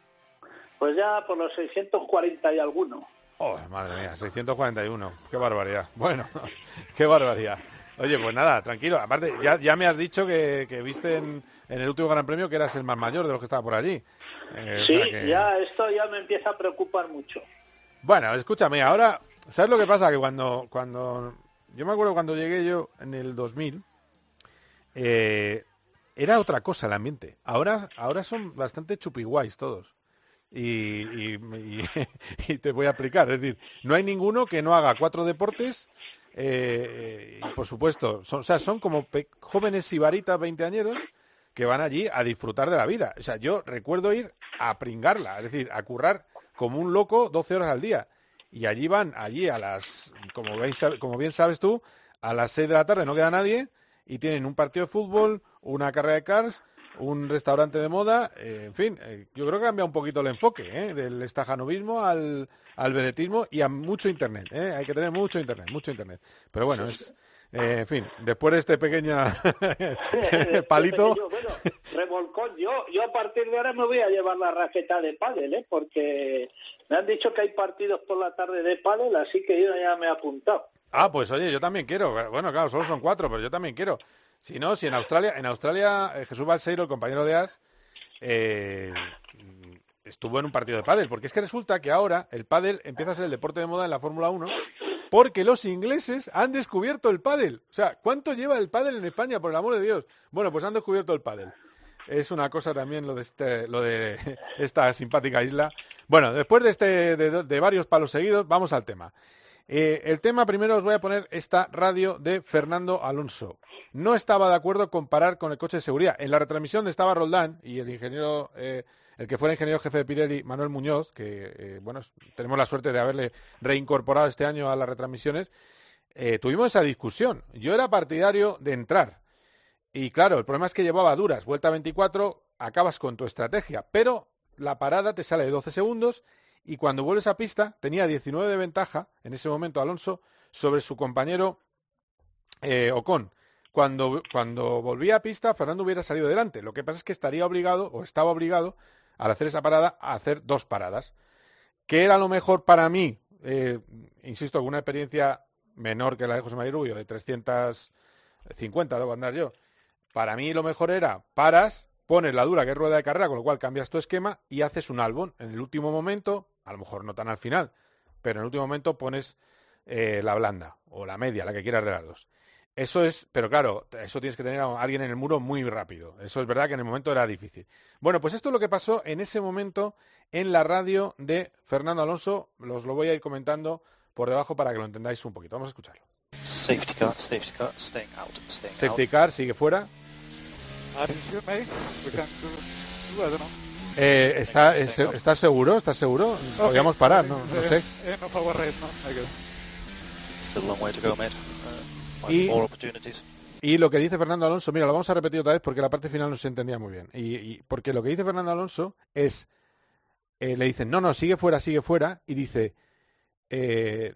Pues ya por los 640 y alguno. Oh, madre mía, 641. Qué barbaridad. Bueno, qué barbaridad. Oye, pues nada, tranquilo. Aparte, ya, ya me has dicho que, que viste en, en el último Gran Premio que eras el más mayor de los que estaba por allí. Eh, o Sí, sea que- ya esto ya me empieza a preocupar mucho. Bueno, escúchame, ahora, ¿sabes lo que pasa? Que cuando, cuando, yo me acuerdo cuando llegué yo en el 2000, eh, era otra cosa el ambiente. Ahora, ahora son bastante chupiguays todos. Y, te voy a explicar, es decir, no hay ninguno que no haga cuatro deportes. eh, y por supuesto, son, o sea, son como jóvenes sibaritas veinteañeros que van allí a disfrutar de la vida. O sea, yo recuerdo ir a pringarla, es decir, a currar como un loco 12 horas al día. Y allí van, allí a las, como sab- como bien sabes tú, a las 6 de la tarde no queda nadie y tienen un partido de fútbol, una carrera de cars, un restaurante de moda, eh, en fin, eh, yo creo que cambia un poquito el enfoque, ¿eh? del estajanovismo al, al vedetismo y a mucho internet, ¿eh? hay que tener mucho internet, mucho internet. Pero bueno, es, eh, en fin, después de este pequeño palito, Yo, bueno, revolcón, yo, yo a partir de ahora me voy a llevar la raqueta de pádel, ¿eh? Porque me han dicho que hay partidos por la tarde de pádel, así que yo ya me he apuntado. Ah, pues oye, yo también quiero. Bueno, claro, solo son cuatro, pero yo también quiero. Si no, si en Australia, en Australia eh, Jesús Balseiro, el compañero de As, eh, estuvo en un partido de pádel, porque es que resulta que ahora el pádel empieza a ser el deporte de moda en la Fórmula 1, porque los ingleses han descubierto el pádel. O sea, ¿cuánto lleva el pádel en España, por el amor de Dios? Bueno, pues han descubierto el pádel. Es una cosa también lo de, este, esta simpática isla. Bueno, después de, este, de varios palos seguidos, vamos al tema. Eh, el tema primero os voy a poner esta radio de Fernando Alonso. No estaba de acuerdo con parar con el coche de seguridad. En la retransmisión estaba Roldán y el ingeniero, eh, el que fuera ingeniero jefe de Pirelli, Manuel Muñoz, que eh, bueno, tenemos la suerte de haberle reincorporado este año a las retransmisiones. tuvimos esa discusión. Yo era partidario de entrar. Y claro, el problema es que llevaba duras. Vuelta 24, acabas con tu estrategia. Pero la parada te sale de 12 segundos y cuando vuelves a pista tenía 19 de ventaja en ese momento Alonso sobre su compañero eh, Ocon. Cuando, cuando volvía a pista, Fernando hubiera salido delante. Lo que pasa es que estaría obligado, o estaba obligado, al hacer esa parada, a hacer dos paradas. ¿Qué era lo mejor para mí? Eh, insisto, con una experiencia menor que la de José María Rubio, de 350 debo andar yo. Para mí lo mejor era paras, pones la dura que rueda de carrera, con lo cual cambias tu esquema y haces un albón. En el último momento, a lo mejor no tan al final, pero en el último momento pones eh, la blanda o la media, la que quieras de las dos. Eso es, pero claro, eso tienes que tener a alguien en el muro muy rápido. Eso es verdad que en el momento era difícil. Bueno, pues esto es lo que pasó en ese momento en la radio de Fernando Alonso. Los lo voy a ir comentando por debajo para que lo entendáis un poquito. Vamos a escucharlo. Safety car, safety car, staying out, staying Safety out. car, sigue fuera. Eh, está, es- ¿Estás seguro? ¿Estás seguro? Podríamos parar, no, no sé. Race, no? Guess. Still a long way to go, mate. Uh, might be Y- more opportunities. Y lo que dice Fernando Alonso, mira, lo vamos a repetir otra vez porque la parte final no se entendía muy bien. Y, y- porque lo que dice Fernando Alonso es, eh, le dicen, no, no, sigue fuera, sigue fuera, y dice, eh,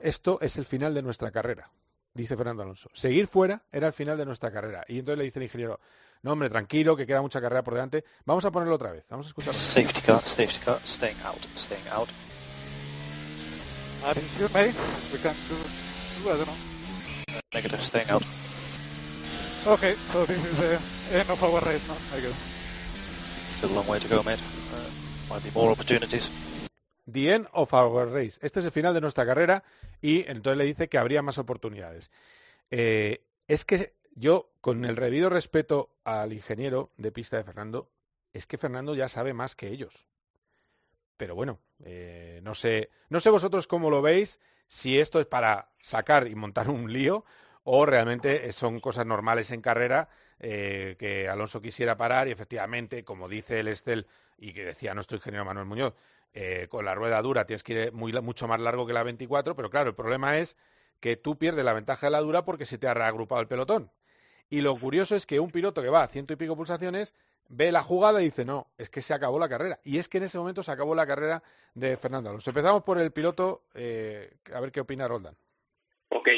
esto es el final de nuestra carrera, dice Fernando Alonso. Seguir fuera era el final de nuestra carrera. Y entonces le dice el ingeniero, no, hombre, tranquilo, que queda mucha carrera por delante. Vamos a ponerlo otra vez, vamos a escucharlo. Safety car, safety car, staying out, staying out. Are you sure, mate? We can do, do, I don't know. Negative, staying out. Okay, so this is the end of our race, no? I guess. Still a long way to go, mate. Uh, might be more opportunities. the end of our race. Este es el final de nuestra carrera y entonces le dice que habría más oportunidades. Eh, es que yo, con el debido respeto al ingeniero de pista de Fernando, es que Fernando ya sabe más que ellos. Pero bueno, eh, no sé, no sé vosotros cómo lo veis, si esto es para sacar y montar un lío o realmente son cosas normales en carrera eh, que Alonso quisiera parar y efectivamente, como dice el Estel y que decía nuestro ingeniero Manuel Muñoz, eh, con la rueda dura tienes que ir muy, mucho más largo que la 24, pero claro, el problema es que tú pierdes la ventaja de la dura porque se te ha reagrupado el pelotón. Y lo curioso es que un piloto que va a ciento y pico pulsaciones ve la jugada y dice, no, es que se acabó la carrera. Y es que en ese momento se acabó la carrera de Fernando Alonso. Empezamos por el piloto, eh, a ver qué opina Roldan. Ok,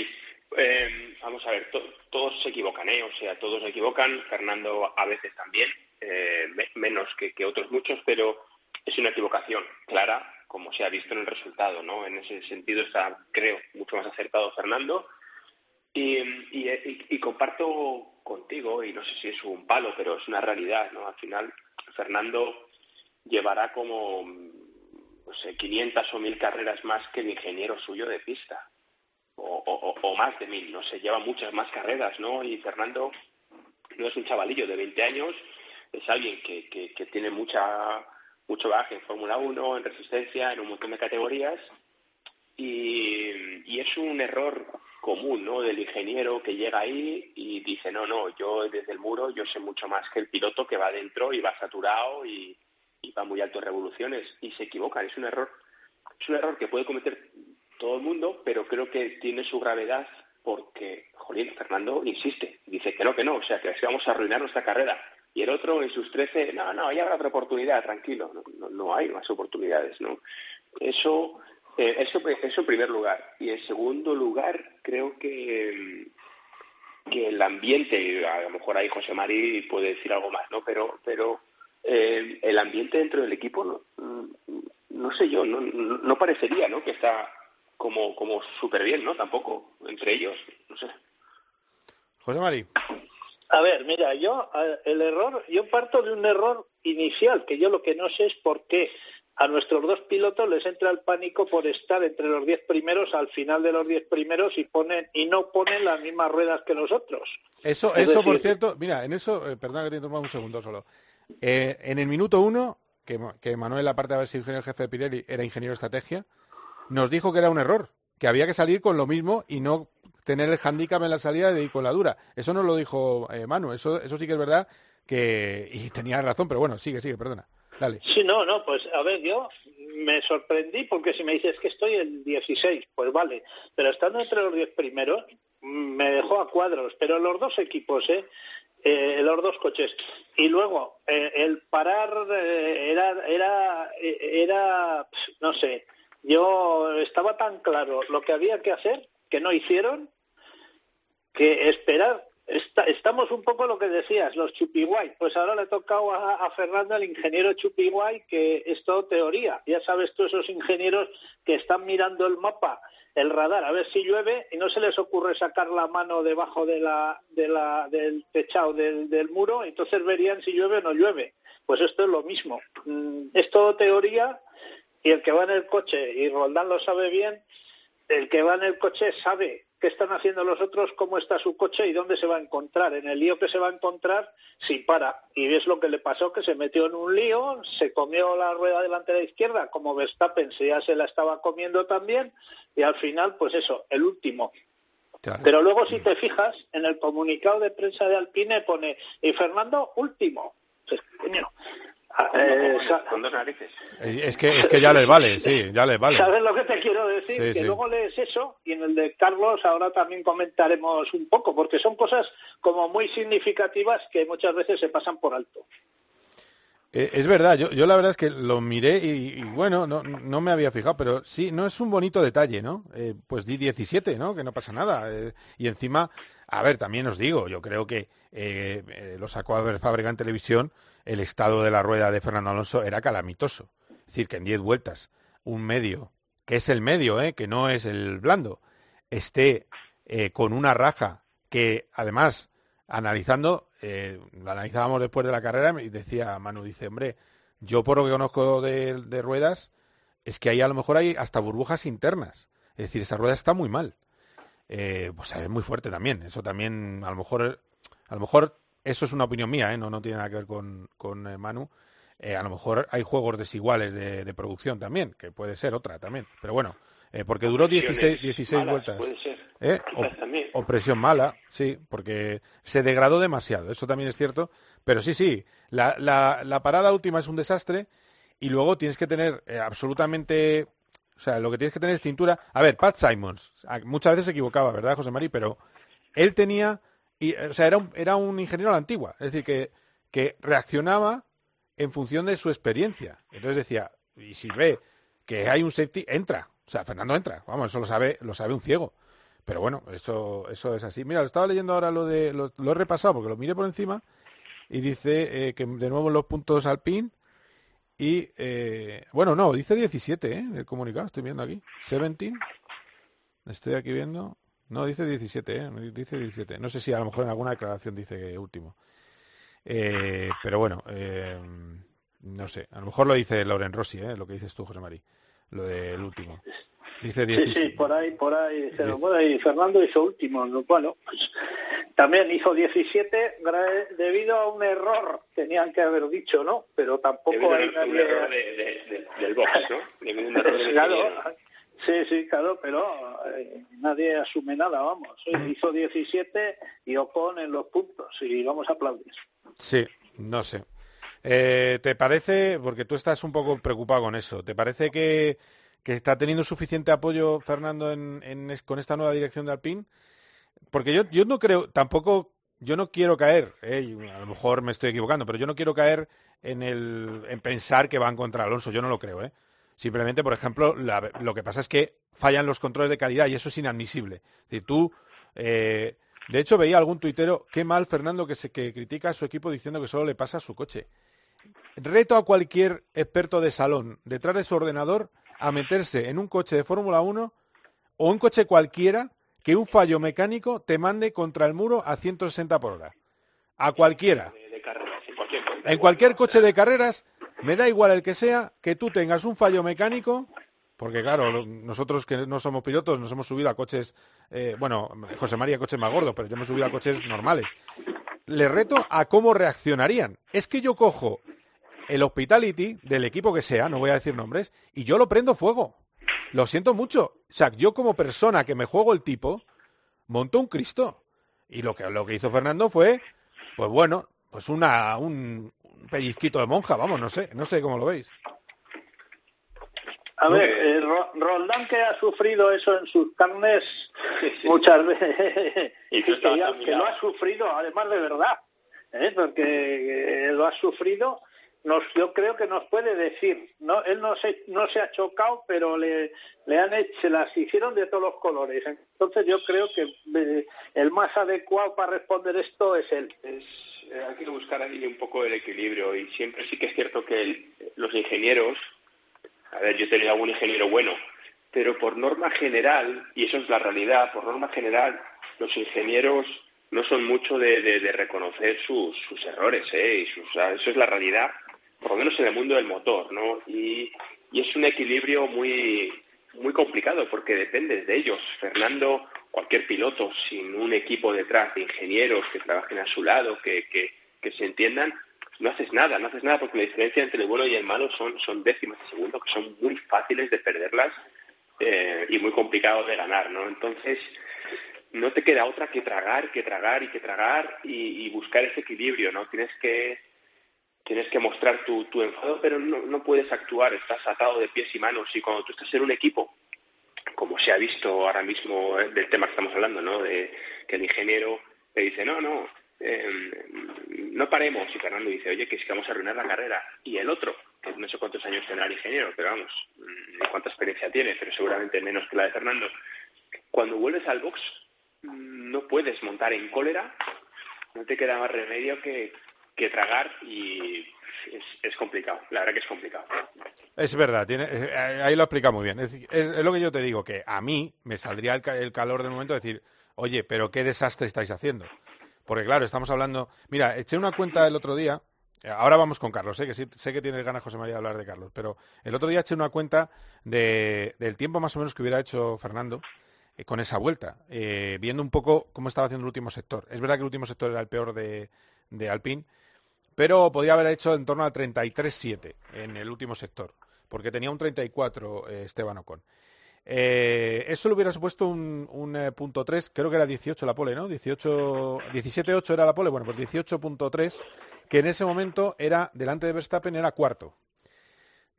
eh, vamos a ver, to- todos se equivocan, ¿eh? O sea, todos se equivocan, Fernando a veces también, eh, me- menos que, que otros muchos, pero es una equivocación clara, como se ha visto en el resultado, ¿no? En ese sentido está, creo, mucho más acertado Fernando. Y, comparto contigo, y no sé si es un palo, pero es una realidad, ¿no? Al final, Fernando llevará como, no sé, 500 o 1000 carreras más que el ingeniero suyo de pista o, o- o más de mil, no sé, lleva muchas más carreras, ¿no? Y Fernando no es un chavalillo de 20 años, es alguien que, que- tiene mucha mucho bagaje en Fórmula 1, en resistencia, en un montón de categorías, y es un error común, ¿no? Del ingeniero que llega ahí y dice, no, no, yo desde el muro, yo sé mucho más que el piloto que va adentro y va saturado y, va muy alto en revoluciones, y se equivocan, es un error, es un error que puede cometer todo el mundo, pero creo que tiene su gravedad porque, jolín, Fernando insiste, dice que no, que no, o sea, que vamos a arruinar nuestra carrera. Y el otro en sus 13, no, no, ya habrá otra oportunidad, tranquilo, no hay más oportunidades, ¿no? Eso, eh, eso, eso en primer lugar. Y en segundo lugar, creo que, que el ambiente, y a lo mejor ahí José Mari puede decir algo más, ¿no? Pero, pero eh, el ambiente dentro del equipo, no, no sé yo, no, no, no parecería, ¿no? Que está como, como súper bien, ¿no? Tampoco, entre ellos, no sé. José Mari. A ver, mira, yo eh, el error, yo parto de un error inicial, que yo lo que no sé es por qué a nuestros dos pilotos les entra el pánico por estar entre los diez primeros al final de los diez primeros y ponen y no ponen las mismas ruedas que nosotros. Eso, Es eso por cierto, mira, en eso, eh, perdona que te interrumpa un segundo solo. Eh, en el minuto uno, que, que Manuel, aparte de haber sido ingeniero jefe de Pirelli, era ingeniero de estrategia, nos dijo que era un error, que había que salir con lo mismo y no tener el handicap en la salida de ir con la dura. Eso nos lo dijo eh, Manu, eso, eso sí que es verdad que... Y tenía razón, pero bueno, sigue, sigue, perdona. Dale. Sí, no, no, pues a ver, yo me sorprendí porque si me dices que estoy en 16, pues vale, pero estando entre los 10 primeros mm, me dejó a cuadros, pero los dos equipos, ¿eh? Eh, los dos coches. Y luego, eh, el parar eh, era, era, era, no sé, yo estaba tan claro lo que había que hacer, que no hicieron, que esperar. Está- estamos un poco lo que decías, los chupiguay. Pues ahora le ha tocado a, Fernando, el ingeniero chupiguay, que es todo teoría. Ya sabes tú, esos ingenieros que están mirando el mapa, el radar, a ver si llueve y no se les ocurre sacar la mano debajo de la, de la, del techado del, del muro, entonces verían si llueve o no llueve. Pues esto es lo mismo. Mm, Es todo teoría y el que va en el coche, y Roldán lo sabe bien, el que va en el coche sabe qué están haciendo los otros, cómo está su coche y dónde se va a encontrar. En el lío que se va a encontrar si para. Y es lo que le pasó, que se metió en un lío, se comió la rueda delante de la izquierda, como Verstappen ya se la estaba comiendo también, y al final, pues eso, el último. Pero luego si te fijas, en el comunicado de prensa de Alpine pone, y Fernando, último. Pues, coño, eh, Con dos narices. Eh, Es que, es que ya les vale, sí, ya les vale. ¿Sabes lo que te quiero decir? Sí, que sí. luego lees eso y en el de Carlos ahora también comentaremos un poco, porque son cosas como muy significativas que muchas veces se pasan por alto. Eh, es verdad, yo, yo la verdad es que lo miré y, y bueno, no, no me había fijado, pero sí, no es un bonito detalle, ¿no? Eh, pues di 17, ¿no? Que no pasa nada. eh, y encima, a ver, también os digo, yo creo que eh, eh, lo sacó a ver Fábrica en televisión, el estado de la rueda de Fernando Alonso era calamitoso. Es decir, que en 10 vueltas, un medio, que es el medio, ¿eh? que no es el blando, esté eh, con una raja que además analizando, eh, analizábamos después de la carrera y decía Manu, dice, hombre, yo por lo que conozco de, de ruedas, es que ahí a lo mejor hay hasta burbujas internas. Es decir, esa rueda está muy mal. Eh, pues es muy fuerte también. Eso también, a lo mejor, a lo mejor, eso es una opinión mía, ¿eh? no, no tiene nada que ver con, con eh, Manu. Eh, a lo mejor hay juegos desiguales de, de producción también, que puede ser otra también. Pero bueno, porque duró 16, 16 malas, vueltas. puede ser. O, o presión mala, sí, porque se degradó demasiado, eso también es cierto. Pero sí, sí, la, la, la parada última es un desastre y luego tienes que tener absolutamente, o sea, lo que tienes que tener es cintura. A ver, Pat Simons, a- muchas veces se equivocaba, ¿verdad, José María? Pero él tenía, y, eh, o sea, era un, ingeniero a la antigua, es decir, que, que reaccionaba en función de su experiencia. Entonces decía, y si ve que hay un safety, entra. O sea, Fernando entra. Vamos, eso lo sabe, lo sabe un ciego. Pero bueno, eso, eso es así. Mira, lo estaba leyendo ahora lo de, lo, lo he repasado porque lo miré por encima y dice eh, que de nuevo los puntos al pin y eh, bueno, no, dice 17, ¿eh? El comunicado, estoy viendo aquí. 17. Estoy aquí viendo. No, dice 17, ¿eh? Dice 17. No sé si a lo mejor en alguna declaración dice último. Eh, pero bueno, eh, no sé. A lo mejor lo dice Lauren Rossi, ¿eh? Lo que dices tú, José María. Lo del último. Dice Sí, 17. sí, por ahí, por ahí. Pero bueno, y Fernando hizo último. ¿no? Bueno, pues, también hizo 17 gra- debido a un error, tenían que haber dicho, ¿no? Pero tampoco hay un, error de, de- de- del box, ¿no? Debido a un error del Claro, ingeniero. Sí, sí, claro, pero eh, nadie asume nada, vamos. Hizo 17 y Ocon en los puntos y vamos a aplaudir. Sí, no sé. Eh, ¿Te parece, porque tú estás un poco preocupado con eso, ¿te parece que, que está teniendo suficiente apoyo Fernando en, en con esta nueva dirección de Alpine? Porque yo, yo no creo, tampoco, yo no quiero caer, eh, a lo mejor me estoy equivocando, pero yo no quiero caer en, el, en pensar que van contra Alonso, yo no lo creo. ¿eh? Simplemente, por ejemplo, la- lo que pasa es que fallan los controles de calidad y eso es inadmisible. Es decir, tú, eh, de hecho, veía algún tuitero, qué mal Fernando que, se, que critica a su equipo diciendo que solo le pasa a su coche. Reto a cualquier experto de salón detrás de su ordenador a meterse en un coche de Fórmula 1 o un coche cualquiera que un fallo mecánico te mande contra el muro a 160 por hora. A cualquiera. En cualquier coche de carreras, me da igual el que sea, que tú tengas un fallo mecánico, porque claro, nosotros que no somos pilotos nos hemos subido a coches, eh, bueno, José María coches más gordos, pero yo me he subido a coches normales. Le reto a cómo reaccionarían. Es que yo cojo el hospitality del equipo que sea, no voy a decir nombres, y yo lo prendo fuego. Lo siento mucho. O sea, yo como persona que me juego el tipo, monto un Cristo. Y lo que, lo que hizo Fernando fue, pues bueno, pues una, un, un pellizquito de monja, vamos, no sé, no sé cómo lo veis. A ver, eh, Ro- Roldán que ha sufrido eso en sus carnes muchas veces Y que, ya- lo ha sufrido además de verdad, ¿eh? porque eh, lo ha sufrido. Nos, yo creo que nos puede decir, no, él no se, no se ha chocado, pero le, le han hecho, se las hicieron de todos los colores. Entonces yo creo que eh, el más adecuado para responder esto es él. Es, eh, hay que buscar ahí un poco el equilibrio y siempre sí que es cierto que los ingenieros, a ver, yo he tenido algún ingeniero bueno, pero por norma general, y eso es la realidad, por norma general, los ingenieros no son mucho de, reconocer sus, errores, ¿eh? Y sus- sea, eso es la realidad, por lo menos en el mundo del motor, ¿no? Y, es un equilibrio muy, muy complicado porque dependes de ellos. Fernando, cualquier piloto sin un equipo detrás de ingenieros que trabajen a su lado, que, que, que se entiendan, no haces nada, no haces nada porque la diferencia entre el bueno y el malo son, son décimas de segundo que son muy fáciles de perderlas eh, y muy complicados de ganar, ¿no? Entonces, no te queda otra que tragar, que tragar y que tragar y, y buscar ese equilibrio, ¿no? Tienes que tienes que mostrar tu, tu enfado, pero no, no puedes actuar, estás atado de pies y manos y cuando tú estás en un equipo, como se ha visto ahora mismo eh, del tema que estamos hablando, ¿no? De que el ingeniero te dice, no, no, eh, no paremos. Y Fernando dice, oye, que es que vamos a arruinar la carrera. Y el otro, que no sé cuántos años tendrá el ingeniero, pero vamos, mm, cuánta experiencia tiene, pero seguramente menos que la de Fernando. Cuando vuelves al box, mm, no puedes montar en cólera, no te queda más remedio que, que tragar y es, complicado, la verdad que es complicado. Es verdad, tiene, eh, ahí lo explica muy bien. Es, lo que yo te digo, que a mí me saldría el, ca- el calor del momento de decir, oye, pero qué desastre estáis haciendo. Porque claro, estamos hablando... Mira, eché una cuenta el otro día Ahora vamos con Carlos, ¿eh? que sí, sé que tiene ganas José María de hablar de Carlos, pero el otro día eché una cuenta de, del tiempo más o menos que hubiera hecho Fernando eh, con esa vuelta, eh, viendo un poco cómo estaba haciendo el último sector. Es verdad que el último sector era el peor de, de Alpine, pero podía haber hecho en torno a 33-7 en el último sector, porque tenía un 34 eh, Esteban Ocon. Eh, eso le hubiera supuesto un, eh, punto 3, creo que era 18 la pole, ¿no? 18, 17.8 era la pole, bueno, pues 18.3, que en ese momento era, delante de Verstappen, era cuarto.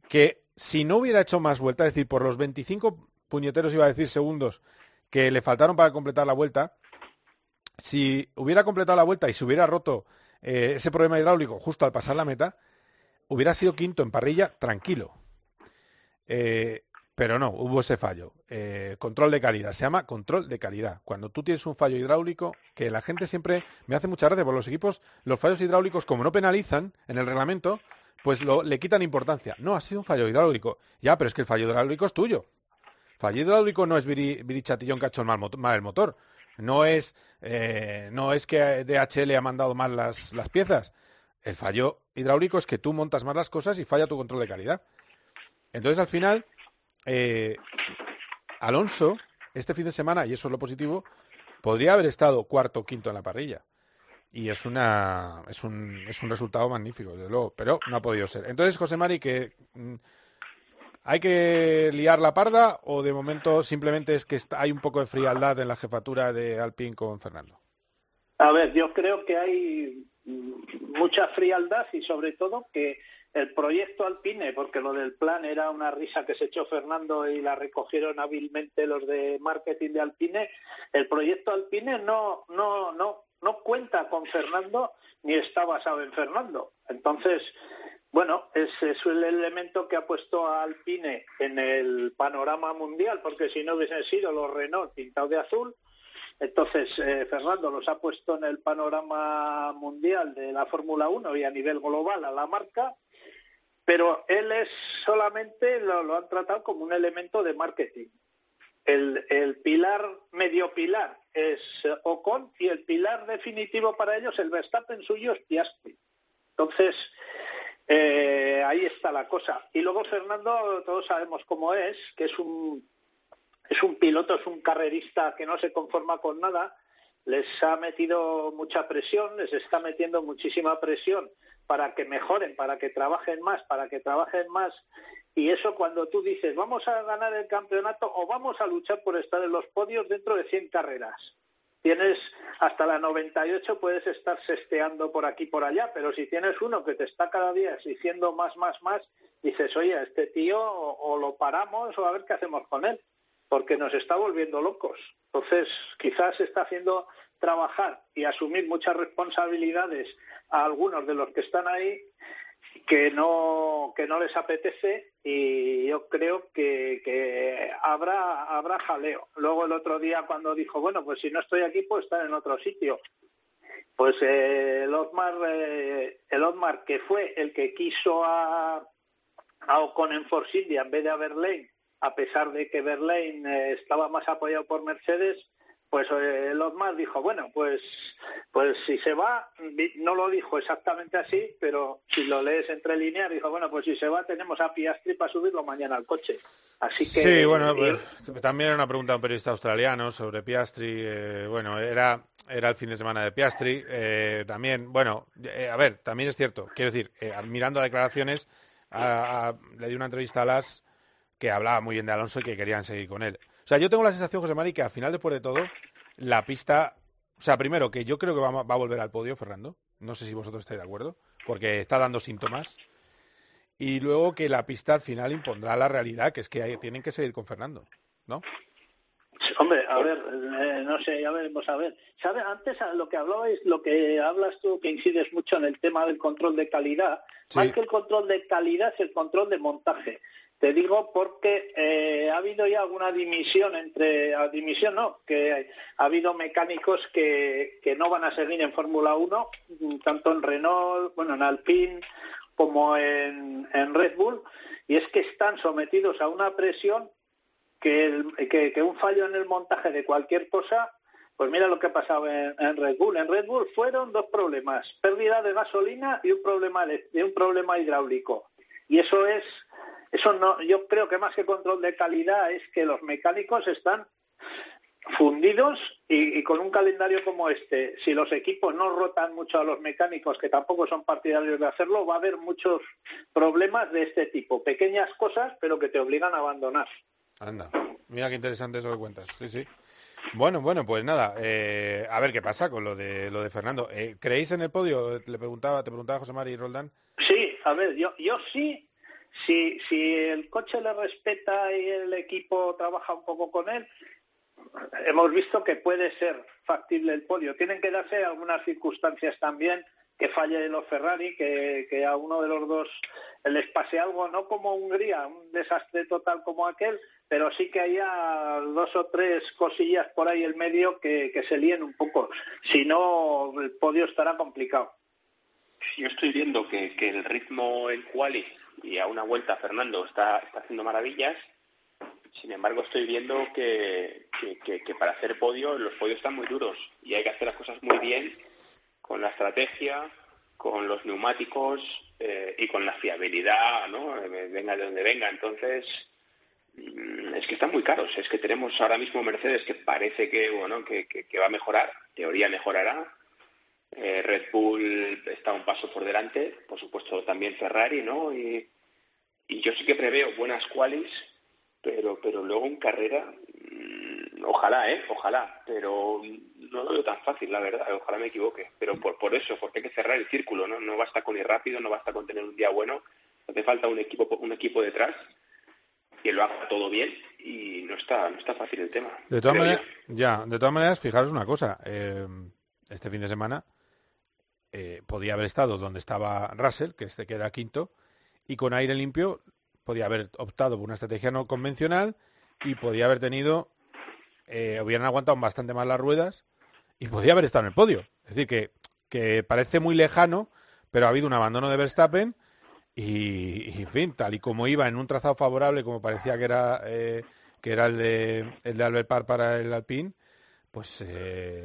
Que si no hubiera hecho más vuelta, es decir, por los 25 puñeteros, iba a decir segundos, que le faltaron para completar la vuelta, si hubiera completado la vuelta y se hubiera roto eh, ese problema hidráulico justo al pasar la meta, hubiera sido quinto en parrilla tranquilo. Eh, pero no, hubo ese fallo. Eh, control de calidad, se llama control de calidad. Cuando tú tienes un fallo hidráulico, que la gente siempre me hace mucha gracia por los equipos, los fallos hidráulicos, como no penalizan en el reglamento, pues le quitan importancia. No, ha sido un fallo hidráulico. Ya, pero es que el fallo hidráulico es tuyo. Fallo hidráulico no es Viri, Viri Chatillón que ha hecho mal, mal el motor. No es, eh, no es que DHL ha mandado mal las, las piezas. El fallo hidráulico es que tú montas mal las cosas y falla tu control de calidad. Entonces, al final, eh, Alonso, este fin de semana, y eso es lo positivo, podría haber estado cuarto o quinto en la parrilla. Y es una es un, es un resultado magnífico, desde luego, pero no ha podido ser. Entonces, José Mari, que mm, hay que liar la parda o de momento simplemente es que hay un poco de frialdad en la jefatura de Alpine con Fernando. A ver, yo creo que hay mucha frialdad y sobre todo que el proyecto Alpine, porque lo del plan era una risa que se echó Fernando y la recogieron hábilmente los de marketing de Alpine, el proyecto Alpine no, no, no, no cuenta con Fernando ni está basado en Fernando. Entonces, bueno, es, es el elemento que ha puesto a Alpine en el panorama mundial, porque si no hubiesen sido los Renault pintados de azul, entonces, eh, Fernando los ha puesto en el panorama mundial de la Fórmula 1 y a nivel global a la marca, pero él es solamente, lo, lo han tratado como un elemento de marketing. El, el pilar, medio pilar, es Ocon y el pilar definitivo para ellos, el Verstappen suyo, es Piastri. Entonces, eh, ahí está la cosa. Y luego Fernando, todos sabemos cómo es, que es un es un piloto, es un carrerista que no se conforma con nada, les ha metido mucha presión, les está metiendo muchísima presión para que mejoren, para que trabajen más, para que trabajen más. Y eso cuando tú dices, vamos a ganar el campeonato o vamos a luchar por estar en los podios dentro de 100 carreras. Tienes hasta la 98, puedes estar sesteando por aquí por allá, pero si tienes uno que te está cada día exigiendo más, más, más, dices, oye, este tío o, o lo paramos o a ver qué hacemos con él porque nos está volviendo locos. Entonces, quizás está haciendo trabajar y asumir muchas responsabilidades a algunos de los que están ahí que no que no les apetece y yo creo que, que habrá habrá jaleo. Luego el otro día cuando dijo, bueno, pues si no estoy aquí, puedo estar en otro sitio. Pues eh, el Otmar eh, el Otmar que fue el que quiso a a Ocon en Force India en vez de a Verlaine a pesar de que Verlaine eh, estaba más apoyado por Mercedes, pues eh, el Otmar dijo, bueno, pues pues si se va, no lo dijo exactamente así, pero si lo lees entre líneas, dijo, bueno, pues si se va tenemos a Piastri para subirlo mañana al coche. Así que Sí, bueno, y- pues, también era una pregunta de un periodista australiano sobre Piastri. eh, bueno, era, era el fin de semana de Piastri. eh, también, bueno, eh, a ver, también es cierto. Quiero decir, eh, mirando declaraciones, a- a- le di una entrevista a Las que hablaba muy bien de Alonso y que querían seguir con él. Sea, yo tengo la sensación, José Mari, que al final, después de todo, la pista... O sea, primero, que yo creo que va, a- va a volver al podio, Fernando. No sé si vosotros estáis de acuerdo, porque está dando síntomas. Y luego que la pista al final impondrá la realidad, que es que hay- tienen que seguir con Fernando, ¿no? Hombre, a ver, eh, no sé, ya veremos a ver. ¿Sabes? Antes a lo que hablabais, lo que hablas tú, que incides mucho en el tema del control de calidad, más que el control de calidad es el control de montaje. Te digo porque eh, ha habido ya alguna dimisión entre, ah, dimisión no, que ha habido mecánicos que, que no van a seguir en Fórmula 1, mm, tanto en Renault, bueno, en Alpine, como en, en Red Bull, y es que están sometidos a una presión que, el- que, un fallo en el montaje de cualquier cosa Pues mira lo que ha pasado en, Red Bull. En Red Bull fueron dos problemas, pérdida de gasolina y un problema de, un problema hidráulico. Y eso es, eso no, yo creo que más que control de calidad es que los mecánicos están fundidos y con un calendario como este, si los equipos no rotan mucho a los mecánicos, que tampoco son partidarios de hacerlo, va a haber muchos problemas de este tipo, pequeñas cosas, pero que te obligan a abandonar. Anda, mira qué interesante eso que cuentas. Sí, sí. Bueno, bueno, pues nada, eh, a ver qué pasa con lo de lo de Fernando. Eh, ¿Creéis en el podio? Le preguntaba, te preguntaba José Mari y Roldán. Sí, a ver, yo, yo sí, si, si el coche le respeta y el equipo trabaja un poco con él, hemos visto que puede ser factible el podio. Tienen que darse algunas circunstancias también que falle los Ferrari, que, que a uno de los dos les pase algo, no como Hungría, un desastre total como aquel, pero sí que haya dos o tres cosillas por ahí en medio que, que se líen un poco. Si no, el podio estará complicado. Yo estoy viendo que, que el ritmo en quali y a una vuelta Fernando está, está haciendo maravillas. Sin embargo, estoy viendo que, que, que- para hacer podio los podios están muy duros y hay que hacer las cosas muy bien con la estrategia, con los neumáticos eh, y con la fiabilidad, ¿no? Eh, Venga de donde venga. Entonces, es que están muy caros. Es que tenemos ahora mismo Mercedes que parece que, bueno, que, que- va a mejorar. Teoría mejorará. Eh, Red Bull está un paso por delante, por supuesto también Ferrari, ¿no? Y, y yo sí que preveo buenas qualis, pero pero luego en carrera, mm, ojalá, ¿eh? Ojalá, pero no lo veo tan fácil, la verdad, ojalá me equivoque. Pero por, por eso, porque hay que cerrar el círculo, ¿no? No basta con ir rápido, no basta con tener un día bueno, hace falta un equipo un equipo detrás que lo haga todo bien y no está no está fácil el tema. De todas maneras, ya, de todas maneras, fijaros una cosa. eh, este fin de semana eh, podía haber estado donde estaba Russell, que este queda quinto, y con aire limpio podía haber optado por una estrategia no convencional y podía haber tenido, eh, hubieran aguantado bastante más las ruedas y podía haber estado en el podio. Es decir, que, que parece muy lejano, pero ha habido un abandono de Verstappen y, y, en fin, tal y como iba en un trazado favorable, como parecía que era eh, que era el de el de Albert Park para el Alpine, pues eh,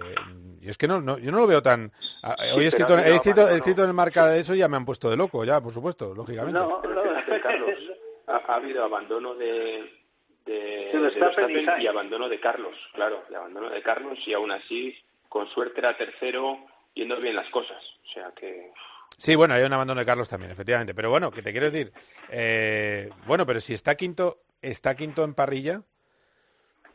yo es que no, no- yo no lo veo tan ah, Sí, hoy he escrito, he escrito, he escrito en el marca de eso y ya me han puesto de loco, ya, por supuesto, lógicamente. Fíjate, Carlos, ha, ha habido abandono de, de, Verstappen y abandono de Carlos, claro, de abandono de Carlos y aún así, con suerte era tercero, yendo bien las cosas. O sea que Sí, bueno, hay un abandono de Carlos también, efectivamente. Pero bueno, que te quiero decir, eh, bueno, pero si está quinto, está quinto en parrilla,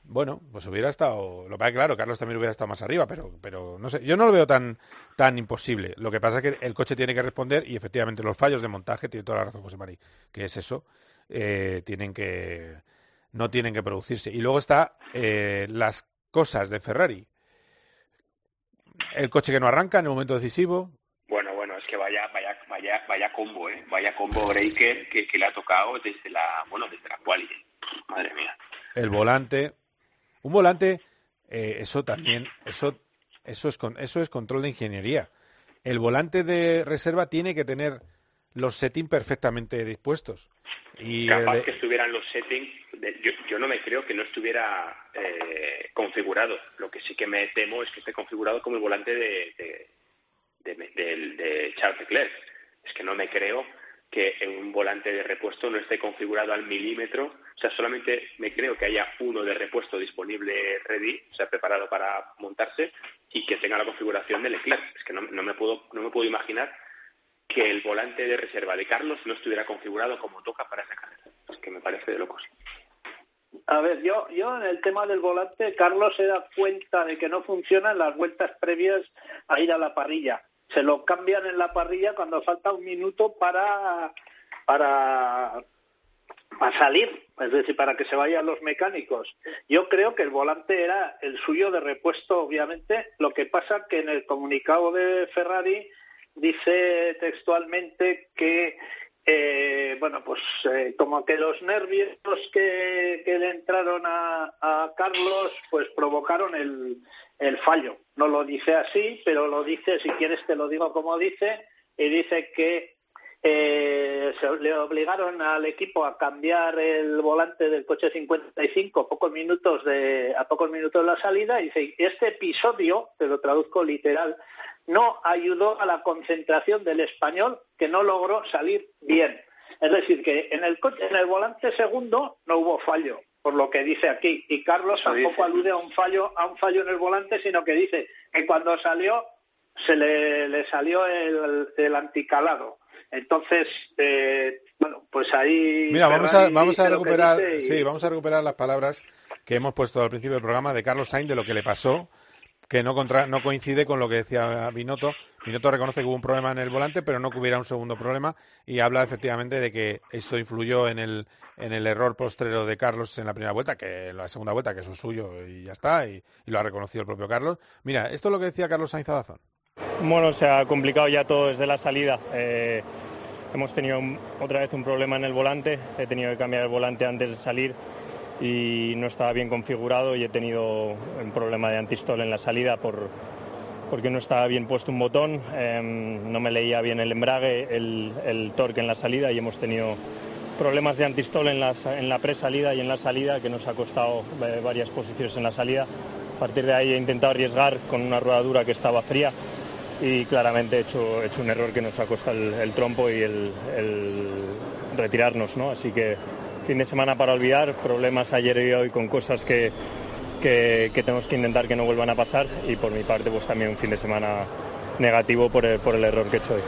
bueno, pues hubiera estado, lo que claro, Carlos también hubiera estado más arriba, pero, pero no sé, yo no lo veo tan, tan imposible. Lo que pasa es que el coche tiene que responder y efectivamente los fallos de montaje, tiene toda la razón José Mari, que es eso, eh, tienen que, no tienen que producirse. Y luego está eh, las cosas de Ferrari. El coche que no arranca en el momento decisivo, Bueno, bueno, es que vaya, vaya, vaya, vaya combo, ¿eh? Vaya combo breaker que, que le ha tocado desde la, bueno, desde la quali. Madre mía. el volante, un volante, eh, eso también, eso, eso es con, eso es control de ingeniería. El volante de reserva tiene que tener los settings perfectamente dispuestos. Y Capaz de- que estuvieran los settings, de- yo, yo no me creo que no estuviera eh, configurado. Lo que sí que me temo es que esté configurado como el volante de, de, de- del- de Charles Leclerc. Es que no me creo que un volante de repuesto no esté configurado al milímetro. O sea, solamente me creo que haya uno de repuesto disponible ready, o sea, preparado para montarse y que tenga la configuración de Leclerc. Es que no, no me puedo no me puedo imaginar que el volante de reserva de Carlos no estuviera configurado como toca para esa carrera. Es que me parece de locos. A ver, yo, yo en el tema del volante, Carlos se da cuenta de que no funcionan las vueltas previas a ir a la parrilla. Se lo cambian en la parrilla cuando falta un minuto para, para, para salir, es decir, para que se vayan los mecánicos. Yo creo que el volante era el suyo de repuesto, obviamente. Lo que pasa que en el comunicado de Ferrari dice textualmente que eh, bueno, pues eh, como que los nervios que, que le entraron a, a Carlos, pues provocaron el, el fallo. No lo dice así, pero lo dice, si quieres te lo digo como dice, y dice que eh, se le obligaron al equipo a cambiar el volante del coche 55 pocos minutos de, a pocos minutos de la salida y dice, este episodio, te lo traduzco literal, no ayudó a la concentración del español que no logró salir bien. Es decir, que en el, coche, en el volante segundo no hubo fallo, por lo que dice aquí. Y Carlos tampoco alude a un fallo, a un fallo en el volante, sino que dice que cuando salió se le, le salió el, el anticalado. Entonces, eh, bueno, pues ahí. Mira, vamos a, vamos a recuperar, y- sí, vamos a recuperar las palabras que hemos puesto al principio del programa de Carlos Sainz de lo que le pasó, que no contra, no coincide con lo que decía Binotto. Binotto reconoce que hubo un problema en el volante, pero no que hubiera un segundo problema y habla efectivamente de que esto influyó en el en el error postrero de Carlos en la primera vuelta, que en la segunda vuelta que eso es suyo y ya está y, lo ha reconocido el propio Carlos. Mira, esto es lo que decía Carlos Sainz Adazón. Bueno, se ha complicado ya todo desde la salida. Eh, hemos tenido otra vez un problema en el volante. He tenido que cambiar el volante antes de salir y no estaba bien configurado y he tenido un problema de antistol en la salida por, porque no estaba bien puesto un botón, em, no me leía bien el embrague, el, torque en la salida y hemos tenido problemas de antistol en, las- en la presalida y en la salida que nos ha costado eh, varias posiciones en la salida. A partir de ahí he intentado arriesgar con una rueda dura que estaba fría y claramente he hecho, he hecho un error que nos ha costado el, el trompo y el, el retirarnos, ¿no? Así que fin de semana para olvidar, problemas ayer y hoy con cosas que, que, que tenemos que intentar que no vuelvan a pasar y por mi parte pues también un fin de semana negativo por el, por el error que he hecho hoy.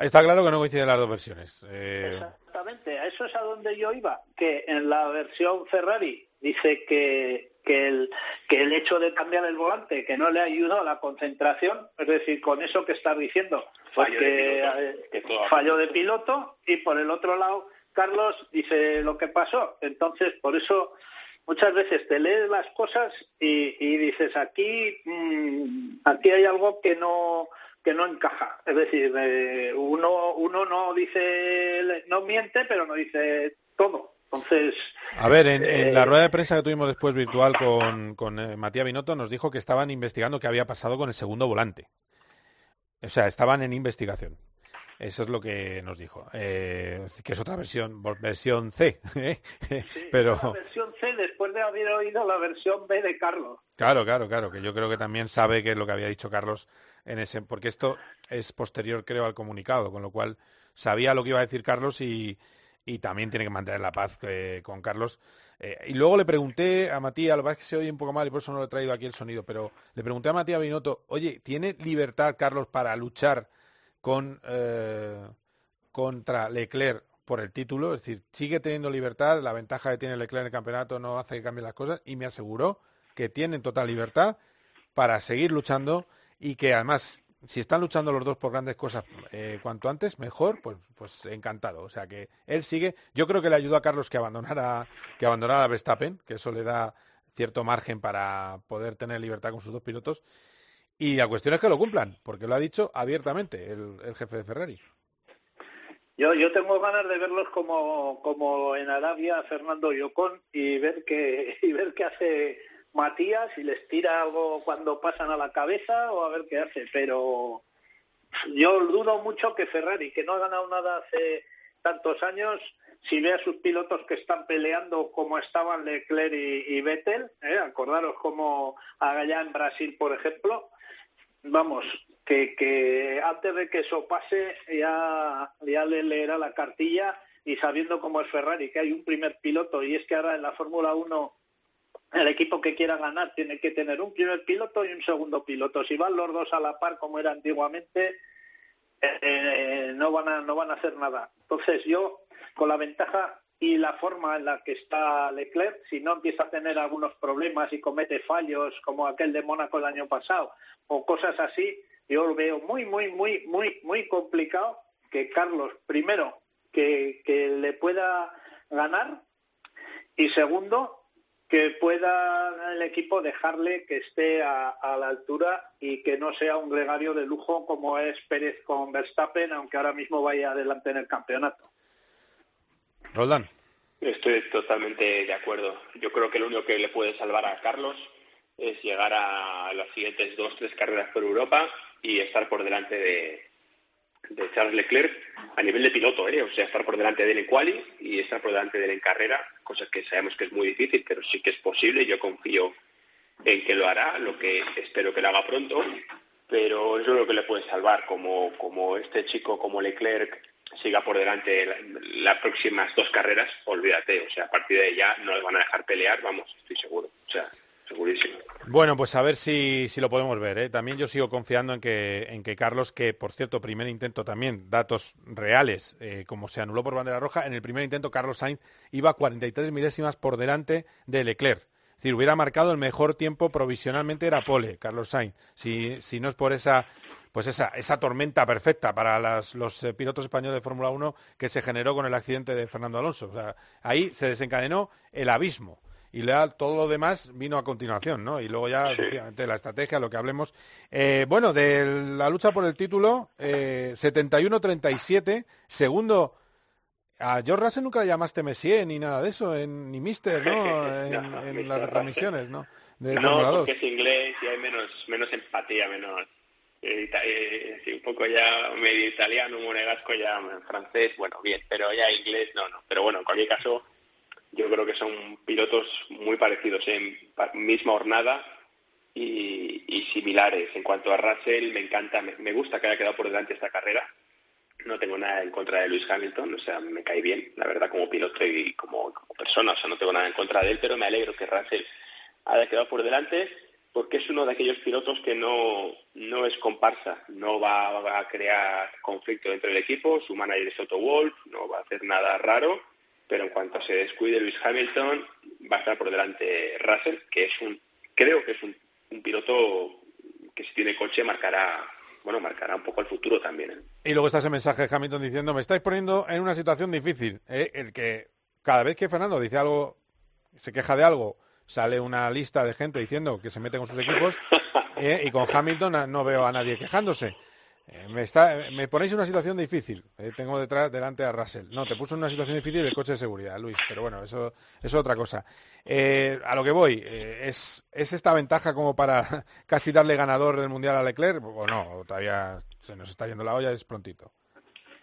Está claro que no coinciden las dos versiones. Eh, Exactamente, a eso es a donde yo iba, que en la versión Ferrari dice que, que, el, que el hecho de cambiar el volante, que no le ayudó a la concentración, es decir, con eso que estás diciendo, pues que, piloto, eh, fallo de piloto, y por el otro lado, Carlos dice lo que pasó. Entonces, por eso muchas veces te lees las cosas y, y dices, aquí, mm, aquí hay algo que no que no encaja. Es decir, eh, uno, uno no dice, no miente, pero no dice todo. Entonces, A ver, en, en Eh, la rueda de prensa que tuvimos después virtual con, con eh, Matías Binotto nos dijo que estaban investigando qué había pasado con el segundo volante. O sea, estaban en investigación. Eso es lo que nos dijo. Eh, que es otra versión, versión C. ¿eh? la Pero versión C, después de haber oído la versión B de Carlos. claro, claro, claro, que yo creo que también sabe qué es lo que había dicho Carlos en ese, porque esto es posterior, creo, al comunicado, con lo cual sabía lo que iba a decir Carlos y, y también tiene que mantener la paz eh, con Carlos. Eh, y luego le pregunté a Matías, lo que pasa es que se oye un poco mal y por eso no lo he traído aquí el sonido, pero le pregunté a Matías Binotto, oye, ¿tiene libertad Carlos para luchar con eh, contra Leclerc por el título? Es decir, sigue teniendo libertad, la ventaja que tiene Leclerc en el campeonato no hace que cambien las cosas y me aseguró que tienen total libertad para seguir luchando y que además si están luchando los dos por grandes cosas eh, cuanto antes mejor pues pues encantado o sea que él sigue yo creo que le ayudó a Carlos que abandonara que abandonara a Verstappen que eso le da cierto margen para poder tener libertad con sus dos pilotos y la cuestión es que lo cumplan porque lo ha dicho abiertamente el, jefe de Ferrari Yo, yo tengo ganas de verlos como, como en Arabia Fernando y Ocon y ver que y ver qué hace Matías si les tira algo cuando pasan a la cabeza o a ver qué hace. Pero yo dudo mucho que Ferrari, que no ha ganado nada hace tantos años, si ve a sus pilotos que están peleando como estaban Leclerc y, y Vettel, ¿eh? acordaros como allá en Brasil, por ejemplo, vamos, que, que antes de que eso pase ya, ya le leerá la cartilla y sabiendo cómo es Ferrari, que hay un primer piloto y es que ahora en la Fórmula 1 el equipo que quiera ganar tiene que tener un primer piloto y un segundo piloto. Si van los dos a la par como era antiguamente, eh, eh, no van a no van a hacer nada. Entonces yo con la ventaja y la forma en la que está Leclerc, si no empieza a tener algunos problemas y comete fallos como aquel de Mónaco el año pasado o cosas así, yo lo veo muy muy muy muy muy complicado que Carlos primero que, le pueda ganar y segundo que pueda el equipo dejarle que esté a, a la altura y que no sea un gregario de lujo como es Pérez con Verstappen, aunque ahora mismo vaya adelante en el campeonato. Roldán Estoy totalmente de acuerdo. Yo creo que lo único que le puede salvar a Carlos es llegar a las siguientes dos, tres carreras por Europa y estar por delante de, Charles Leclerc a nivel de piloto, ¿eh? o sea, estar por delante de él en quali y estar por delante de él en carrera, cosas que sabemos que es muy difícil, pero sí que es posible, yo confío en que lo hará, lo que espero que lo haga pronto, pero eso es lo que le puede salvar, como, como este chico, como Leclerc, siga por delante la- las próximas dos carreras, olvídate, o sea, a partir de ya no le van a dejar pelear, vamos, estoy seguro, o sea, segurísimo. Bueno, pues a ver si, si lo podemos ver. ¿eh? También yo sigo confiando en que, en que Carlos, que por cierto, primer intento también, datos reales, eh, como se anuló por bandera roja, en el primer intento Carlos Sainz iba 43 milésimas por delante de Leclerc. Es decir, hubiera marcado el mejor tiempo provisionalmente era Pole, Carlos Sainz, si, si no es por esa pues esa, esa tormenta perfecta para las- los eh, pilotos españoles de Fórmula 1 que se generó con el accidente de Fernando Alonso. O sea, ahí se desencadenó el abismo y le- todo lo demás vino a continuación, ¿no? Y luego ya, efectivamente, la estrategia, lo que hablemos. Eh, bueno, de la lucha por el título, eh, 71-37, segundo... A George Russell nunca le llamaste Messier ni nada de eso, en- ni Mister, ¿no? En, No, en Mr. las retransmisiones, ¿no? De no, Fórmula 2. porque es inglés y hay menos, menos empatía, menos... eh, eh, sí, un poco ya medio italiano, monegasco, ya francés, bueno, bien, pero ya inglés no, no. Pero bueno, en cualquier caso, yo creo que son pilotos muy parecidos en misma hornada y, y similares. En cuanto a Russell, me encanta, me, gusta que haya quedado por delante esta carrera. No tengo nada en contra de Lewis Hamilton, o sea, me cae bien, la verdad, como piloto y como, como persona, o sea, no tengo nada en contra de él, pero me alegro que Russell haya quedado por delante porque es uno de aquellos pilotos que no, no es comparsa, no va, a crear conflicto dentro del equipo, su manager es Toto Wolff, no va a hacer nada raro, pero en cuanto se descuide Lewis Hamilton, va a estar por delante Russell, que es un, creo que es un, un piloto que si tiene coche marcará, bueno, marcará un poco el futuro también. ¿eh? Y luego está ese mensaje de Hamilton diciendo, me estáis poniendo en una situación difícil. ¿eh? El que cada vez que Fernando dice algo, se queja de algo, sale una lista de gente diciendo que se mete con sus equipos ¿eh? y con Hamilton a- no veo a nadie quejándose. Eh, me, está, me ponéis en una situación difícil. eh, tengo detrás, delante a Russell. No, te puso en una situación difícil el coche de seguridad, Luis. Pero bueno, eso, eso es otra cosa. Eh, a lo que voy, ¿es, ¿es esta ventaja como para casi darle ganador del Mundial a Leclerc? O no, todavía se nos está yendo la olla, es prontito.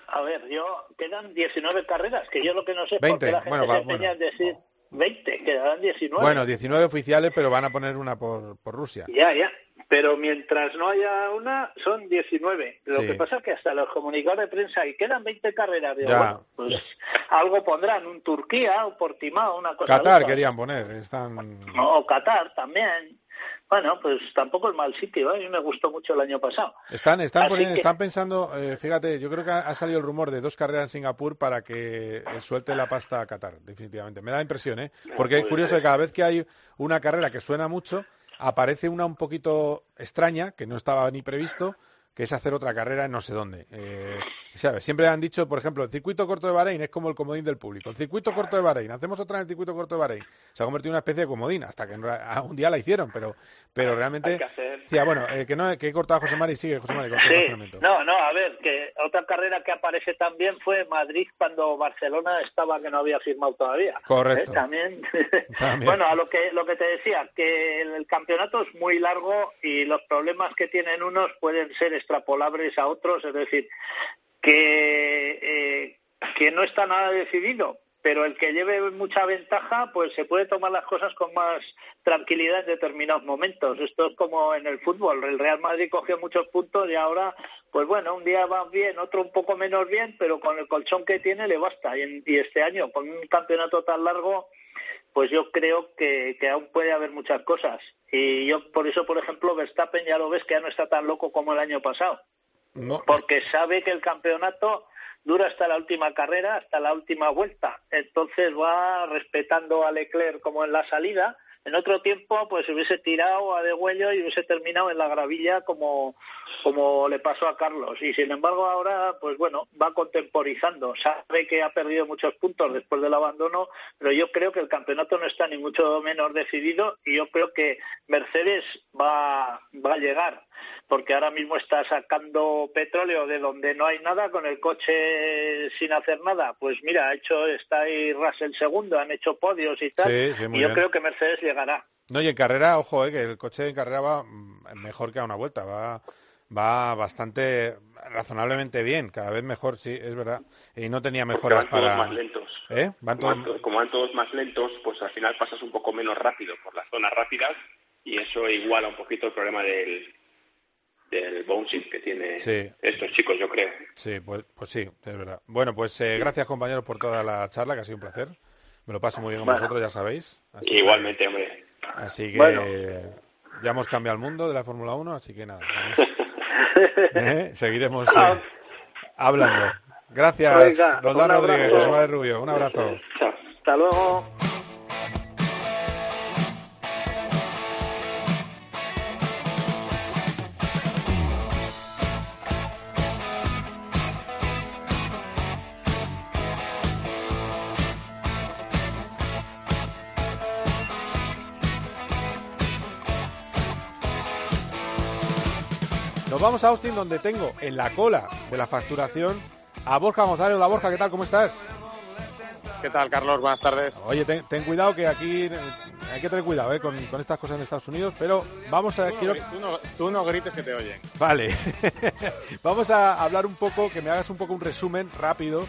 A ver, yo quedan 19 carreras, que yo lo que no sé 20, por qué la gente bueno, se va, empeña en decir 20, quedarán 19. Bueno, 19 oficiales, pero van a poner una por, por Rusia. Ya, ya. Pero mientras no haya una, son 19. Lo Sí. que pasa es que hasta los comunicados de prensa, y quedan 20 carreras, digo, Ya. bueno, pues algo pondrán, un Turquía, un Portimao, una cosa Qatar loca. querían poner, están... O Qatar también. Bueno, pues tampoco es mal sitio, ¿eh? a mí me gustó mucho el año pasado. Están, están, poniendo- que- están pensando, eh, fíjate, yo creo que ha, ha salido el rumor de dos carreras en Singapur para que eh, suelte la pasta a Qatar, definitivamente. Me da impresión, ¿eh? Porque es puede curioso que cada vez que hay una carrera que suena mucho, aparece una un poquito extraña, que no estaba ni previsto, que es hacer otra carrera en no sé dónde. Eh, ¿sabes? Siempre han dicho, por ejemplo, el circuito corto de Bahrein es como el comodín del público. El circuito corto de Bahrein, hacemos otra en el circuito corto de Bahrein. Se ha convertido en una especie de comodín, hasta que un día la hicieron, pero, pero realmente... Sí, bueno, eh, que no que he cortado a José Mari, sigue José Mari Sí, no, no, a ver, que otra carrera que aparece también fue Madrid cuando Barcelona estaba que no había firmado todavía. Correcto. ¿Eh? También. También. bueno, a lo que lo que te decía, que el campeonato es muy largo y los problemas que tienen unos pueden ser extrapolables a otros, es decir, que eh, que no está nada decidido, pero el que lleve mucha ventaja, pues se puede tomar las cosas con más tranquilidad en determinados momentos. Esto es como en el fútbol. El Real Madrid cogió muchos puntos y ahora, pues bueno, un día va bien, otro un poco menos bien, pero con el colchón que tiene le basta. Y, en- y este año, con un campeonato tan largo, pues yo creo que, que aún puede haber muchas cosas. Y yo, por eso, por ejemplo, Verstappen ya lo ves que ya no está tan loco como el año pasado No, porque sabe que el campeonato dura hasta la última carrera, hasta la última vuelta. Entonces va respetando a Leclerc como en la salida. En otro tiempo, pues hubiese tirado a degüello y hubiese terminado en la gravilla como, como le pasó a Carlos. Y sin embargo ahora, pues bueno, va contemporizando. Sabe que ha perdido muchos puntos después del abandono, pero yo creo que el campeonato no está ni mucho menos decidido y yo creo que Mercedes va, va a llegar porque ahora mismo está sacando petróleo de donde no hay nada con el coche sin hacer nada. Pues mira, ha hecho está ahí Russell segundo, han hecho podios y tal. Sí, sí, muy y yo bien. creo que Mercedes llegará. No, y en carrera, ojo, eh, que el coche en carrera va mejor que a una vuelta, va, va bastante... razonablemente bien, cada vez mejor, sí, es verdad. Y no tenía Porque mejoras van todos para... más lentos. ¿Eh? Van Como todos... van, to- como van todos más lentos, pues al final pasas un poco menos rápido por las zonas rápidas y eso iguala un poquito el problema del, del bouncing que tiene Sí. estos chicos, yo creo. Sí, pues, pues sí, es verdad. Bueno, pues eh, gracias compañeros por toda la charla, que ha sido un placer. Me lo paso muy bien con Bueno. vosotros, ya sabéis. Así que- Igualmente, hombre. Así que Bueno. eh, ya hemos cambiado el mundo de la Fórmula 1, así que nada. vamos. ¿Eh? Seguiremos eh, hablando. Gracias, Roldán Rodríguez. José Rubio. Un abrazo. Hasta luego. Vamos a Austin, donde tengo en la cola de la facturación a Borja González. Hola Borja, ¿qué tal? ¿Cómo estás? ¿Qué tal, Carlos? Buenas tardes. Oye, ten, ten cuidado que aquí hay que tener cuidado eh, con, con estas cosas en Estados Unidos, pero vamos a... Tú no, quiero- gri- tú no- tú no grites que te oyen. Vale, vamos a hablar un poco, que me hagas un poco un resumen rápido,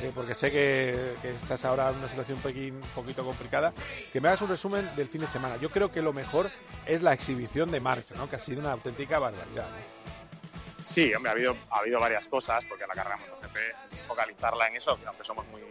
eh, porque sé que, que estás ahora en una situación un poquito complicada, que me hagas un resumen del fin de semana. Yo creo que lo mejor es la exhibición de Mark, ¿no? que ha sido una auténtica barbaridad. ¿no? Sí, hombre, ha habido, ha habido varias cosas, porque la carrera MotoGP, focalizarla en eso, aunque somos muy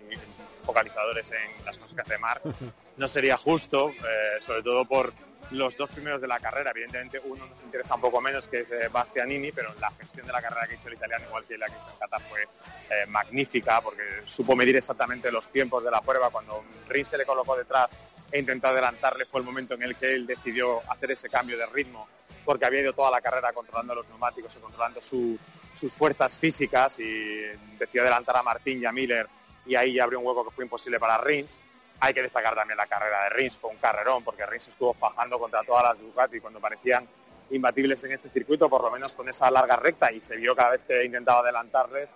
focalizadores en las cosas que hace Marc, no sería justo, eh, sobre todo por los dos primeros de la carrera. Evidentemente, uno nos interesa un poco menos, que es eh, Bastianini, pero la gestión de la carrera que hizo el italiano, igual que la que hizo en Qatar, fue eh, magnífica, porque supo medir exactamente los tiempos de la prueba. Cuando Rins se le colocó detrás e intentó adelantarle, fue el momento en el que él decidió hacer ese cambio de ritmo, porque había ido toda la carrera controlando los neumáticos y controlando su- sus fuerzas físicas y decidió adelantar a Martín y a Miller y ahí ya abrió un hueco que fue imposible para Rins. Hay que destacar también la carrera de Rins, fue un carrerón, porque Rins estuvo fajando contra todas las Ducati cuando parecían imbatibles en este circuito, por lo menos con esa larga recta, y se vio cada vez que intentaba adelantarles,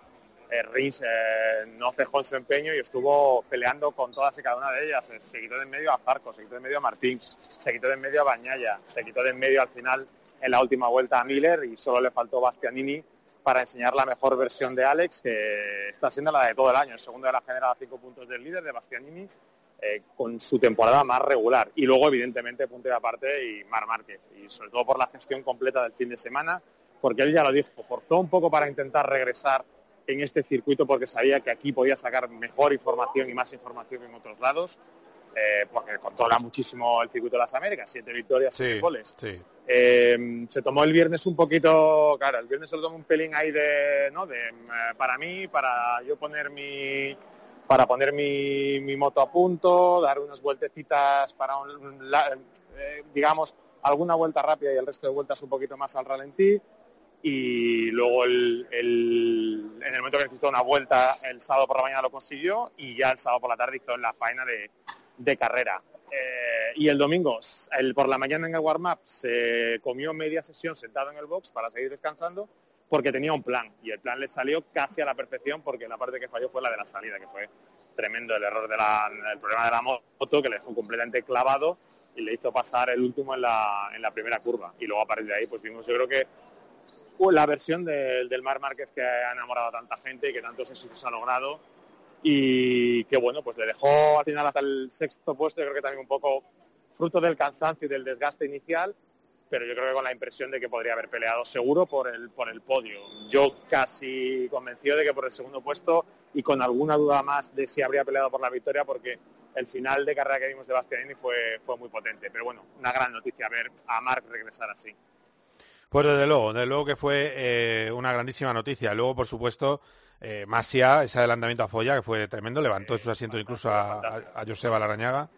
eh, Rins eh, no cejó en su empeño y estuvo peleando con todas y cada una de ellas. Eh, Se quitó de en medio a Zarco, se quitó de en medio a Martín, se quitó de en medio a Bañaya, se quitó de en medio al final en la última vuelta a Miller y solo le faltó Bastianini para enseñar la mejor versión de Alex, que está siendo la de todo el año, el segundo de la general a cinco puntos del líder de Bastianini, con su temporada más regular. Y luego, evidentemente, punto de aparte y Mar Márquez. Y sobre todo por la gestión completa del fin de semana, porque él ya lo dijo, forzó un poco para intentar regresar en este circuito porque sabía que aquí podía sacar mejor información y más información que en otros lados, eh, porque controla muchísimo el circuito de las Américas, siete victorias, siete goles. sí. Eh, se tomó el viernes un poquito, claro, el viernes se lo tomó un pelín ahí de, ¿no? De, eh, para mí, para yo poner mi, para poner mi, mi moto a punto, dar unas vueltecitas para, un, la- eh, digamos, alguna vuelta rápida y el resto de vueltas un poquito más al ralentí. Y luego el, en el momento que necesitó una vuelta el sábado por la mañana lo consiguió y ya el sábado por la tarde hizo la faena de, de carrera. Eh, y el domingo, el, por la mañana en el warm-up, se comió media sesión sentado en el box para seguir descansando porque tenía un plan y el plan le salió casi a la perfección porque la parte que falló fue la de la salida, que fue tremendo el error del problema de la moto que le dejó completamente clavado y le hizo pasar el último en la, en la primera curva. Y luego a partir de ahí, pues vimos, yo creo que la versión del, del Mar Márquez que ha enamorado a tanta gente y que tantos éxitos ha logrado y que bueno, pues le dejó al final hasta el sexto puesto, yo creo que también un poco fruto del cansancio y del desgaste inicial, pero yo creo que con la impresión de que podría haber peleado seguro por el, por el podio. Yo casi convencido de que por el segundo puesto y con alguna duda más de si habría peleado por la victoria porque el final de carrera que vimos de Bastianini fue, fue muy potente. Pero bueno, una gran noticia ver a Marc regresar así. Pues desde luego, desde luego que fue eh, una grandísima noticia. Luego, por supuesto, eh, Masia, ese adelantamiento a Folla, que fue tremendo, levantó sus asientos incluso a, a, a Joseba Larrañaga.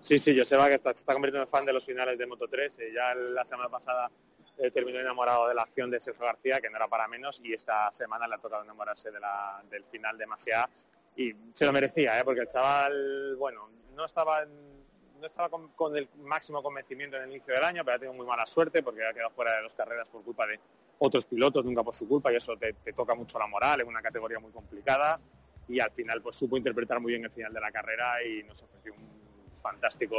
Sí, sí, Joseba que está, se está convirtiendo en fan de los finales de Moto 3. eh, ya la semana pasada eh, terminó enamorado de la acción de Sergio García, que no era para menos, y esta semana le ha tocado enamorarse de la- del final de Masia. Y se lo merecía, ¿eh? porque el chaval, bueno, no estaba, en- no estaba con, con el máximo convencimiento en el inicio del año, pero ha tenido muy mala suerte porque ha quedado fuera de dos carreras por culpa de otros pilotos, nunca por su culpa, y eso te, te toca mucho la moral, es una categoría muy complicada. Y al final, pues supo interpretar muy bien el final de la carrera y nos ofreció un fantástico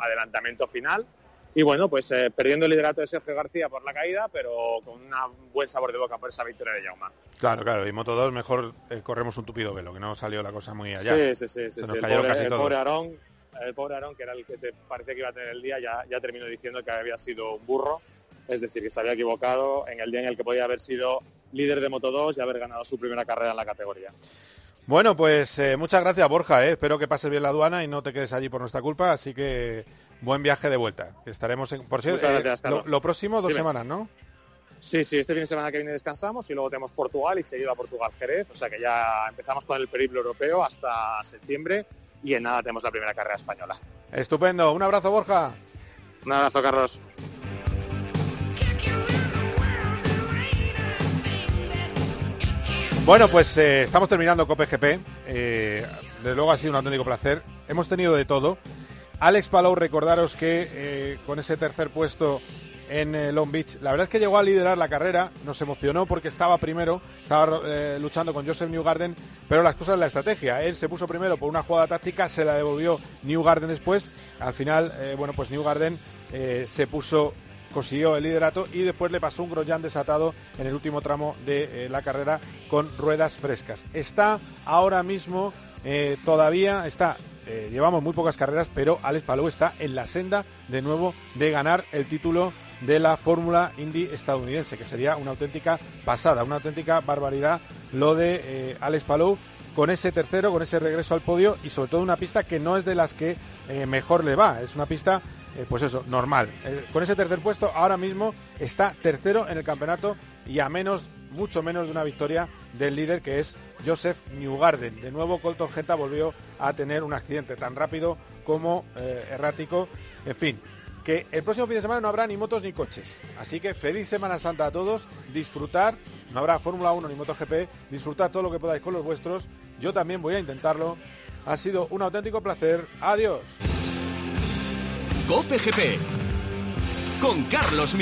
adelantamiento final Y bueno, pues eh, perdiendo el liderato de Sergio García por la caída, pero con un buen sabor de boca por esa victoria de Jauma. Claro, claro, y Moto 2 mejor eh, corremos un tupido velo, que no salió la cosa muy allá. Sí, sí, sí. sí, Se nos sí. El, pobre, casi el pobre Aarón, el pobre Aarón, que era el que te parecía que iba a tener el día, ya, ya terminó diciendo que había sido un burro, es decir, que se había equivocado en el día en el que podía haber sido líder de Moto 2 y haber ganado su primera carrera en la categoría. Bueno, pues eh, muchas gracias Borja, eh. espero que pases bien la aduana y no te quedes allí por nuestra culpa, así que buen viaje de vuelta. Estaremos en... Por cierto, eh, lo, próximo, dos Dime. semanas, ¿no? Sí, sí, este fin de semana que viene descansamos y luego tenemos Portugal y seguido a Portugal Jerez, o sea que ya empezamos con el periplo europeo hasta septiembre y en nada tenemos la primera carrera española. Estupendo, un abrazo Borja. Un abrazo, Carlos. Bueno, pues eh, estamos terminando Cope GP. Eh, desde luego ha sido un auténtico placer. Hemos tenido de todo. Alex Palou, recordaros que eh, con ese tercer puesto en eh, Long Beach, la verdad es que llegó a liderar la carrera, nos emocionó porque estaba primero, estaba eh, luchando con Joseph Newgarden, pero las cosas la estrategia. Él se puso primero por una jugada táctica, se la devolvió Newgarden después. Al final, eh, bueno, pues Newgarden eh, se puso consiguió el liderato y después le pasó un Grosjean desatado en el último tramo de la carrera con ruedas frescas. Está ahora mismo todavía está llevamos muy pocas carreras, pero Alex Palou está en la senda de nuevo de ganar el título de la Fórmula Indy estadounidense, que sería una auténtica pasada, una auténtica barbaridad lo de eh, Alex Palou con ese tercero, con ese regreso al podio y sobre todo una pista que no es de las que eh, mejor le va, es una pista eh, pues eso, normal. Con ese tercer puesto ahora mismo está tercero en el campeonato y a menos, mucho menos de una victoria del líder que es Joseph Newgarden. De nuevo Colton Genta volvió a tener un accidente tan rápido como errático. En fin, que el próximo fin de semana no habrá ni motos ni coches. Así que feliz Semana Santa a todos, disfrutar, no habrá Fórmula 1 ni MotoGP, disfrutar todo lo que podáis con los vuestros. Yo también voy a intentarlo. Ha sido un auténtico placer. Adiós. GP con Carlos.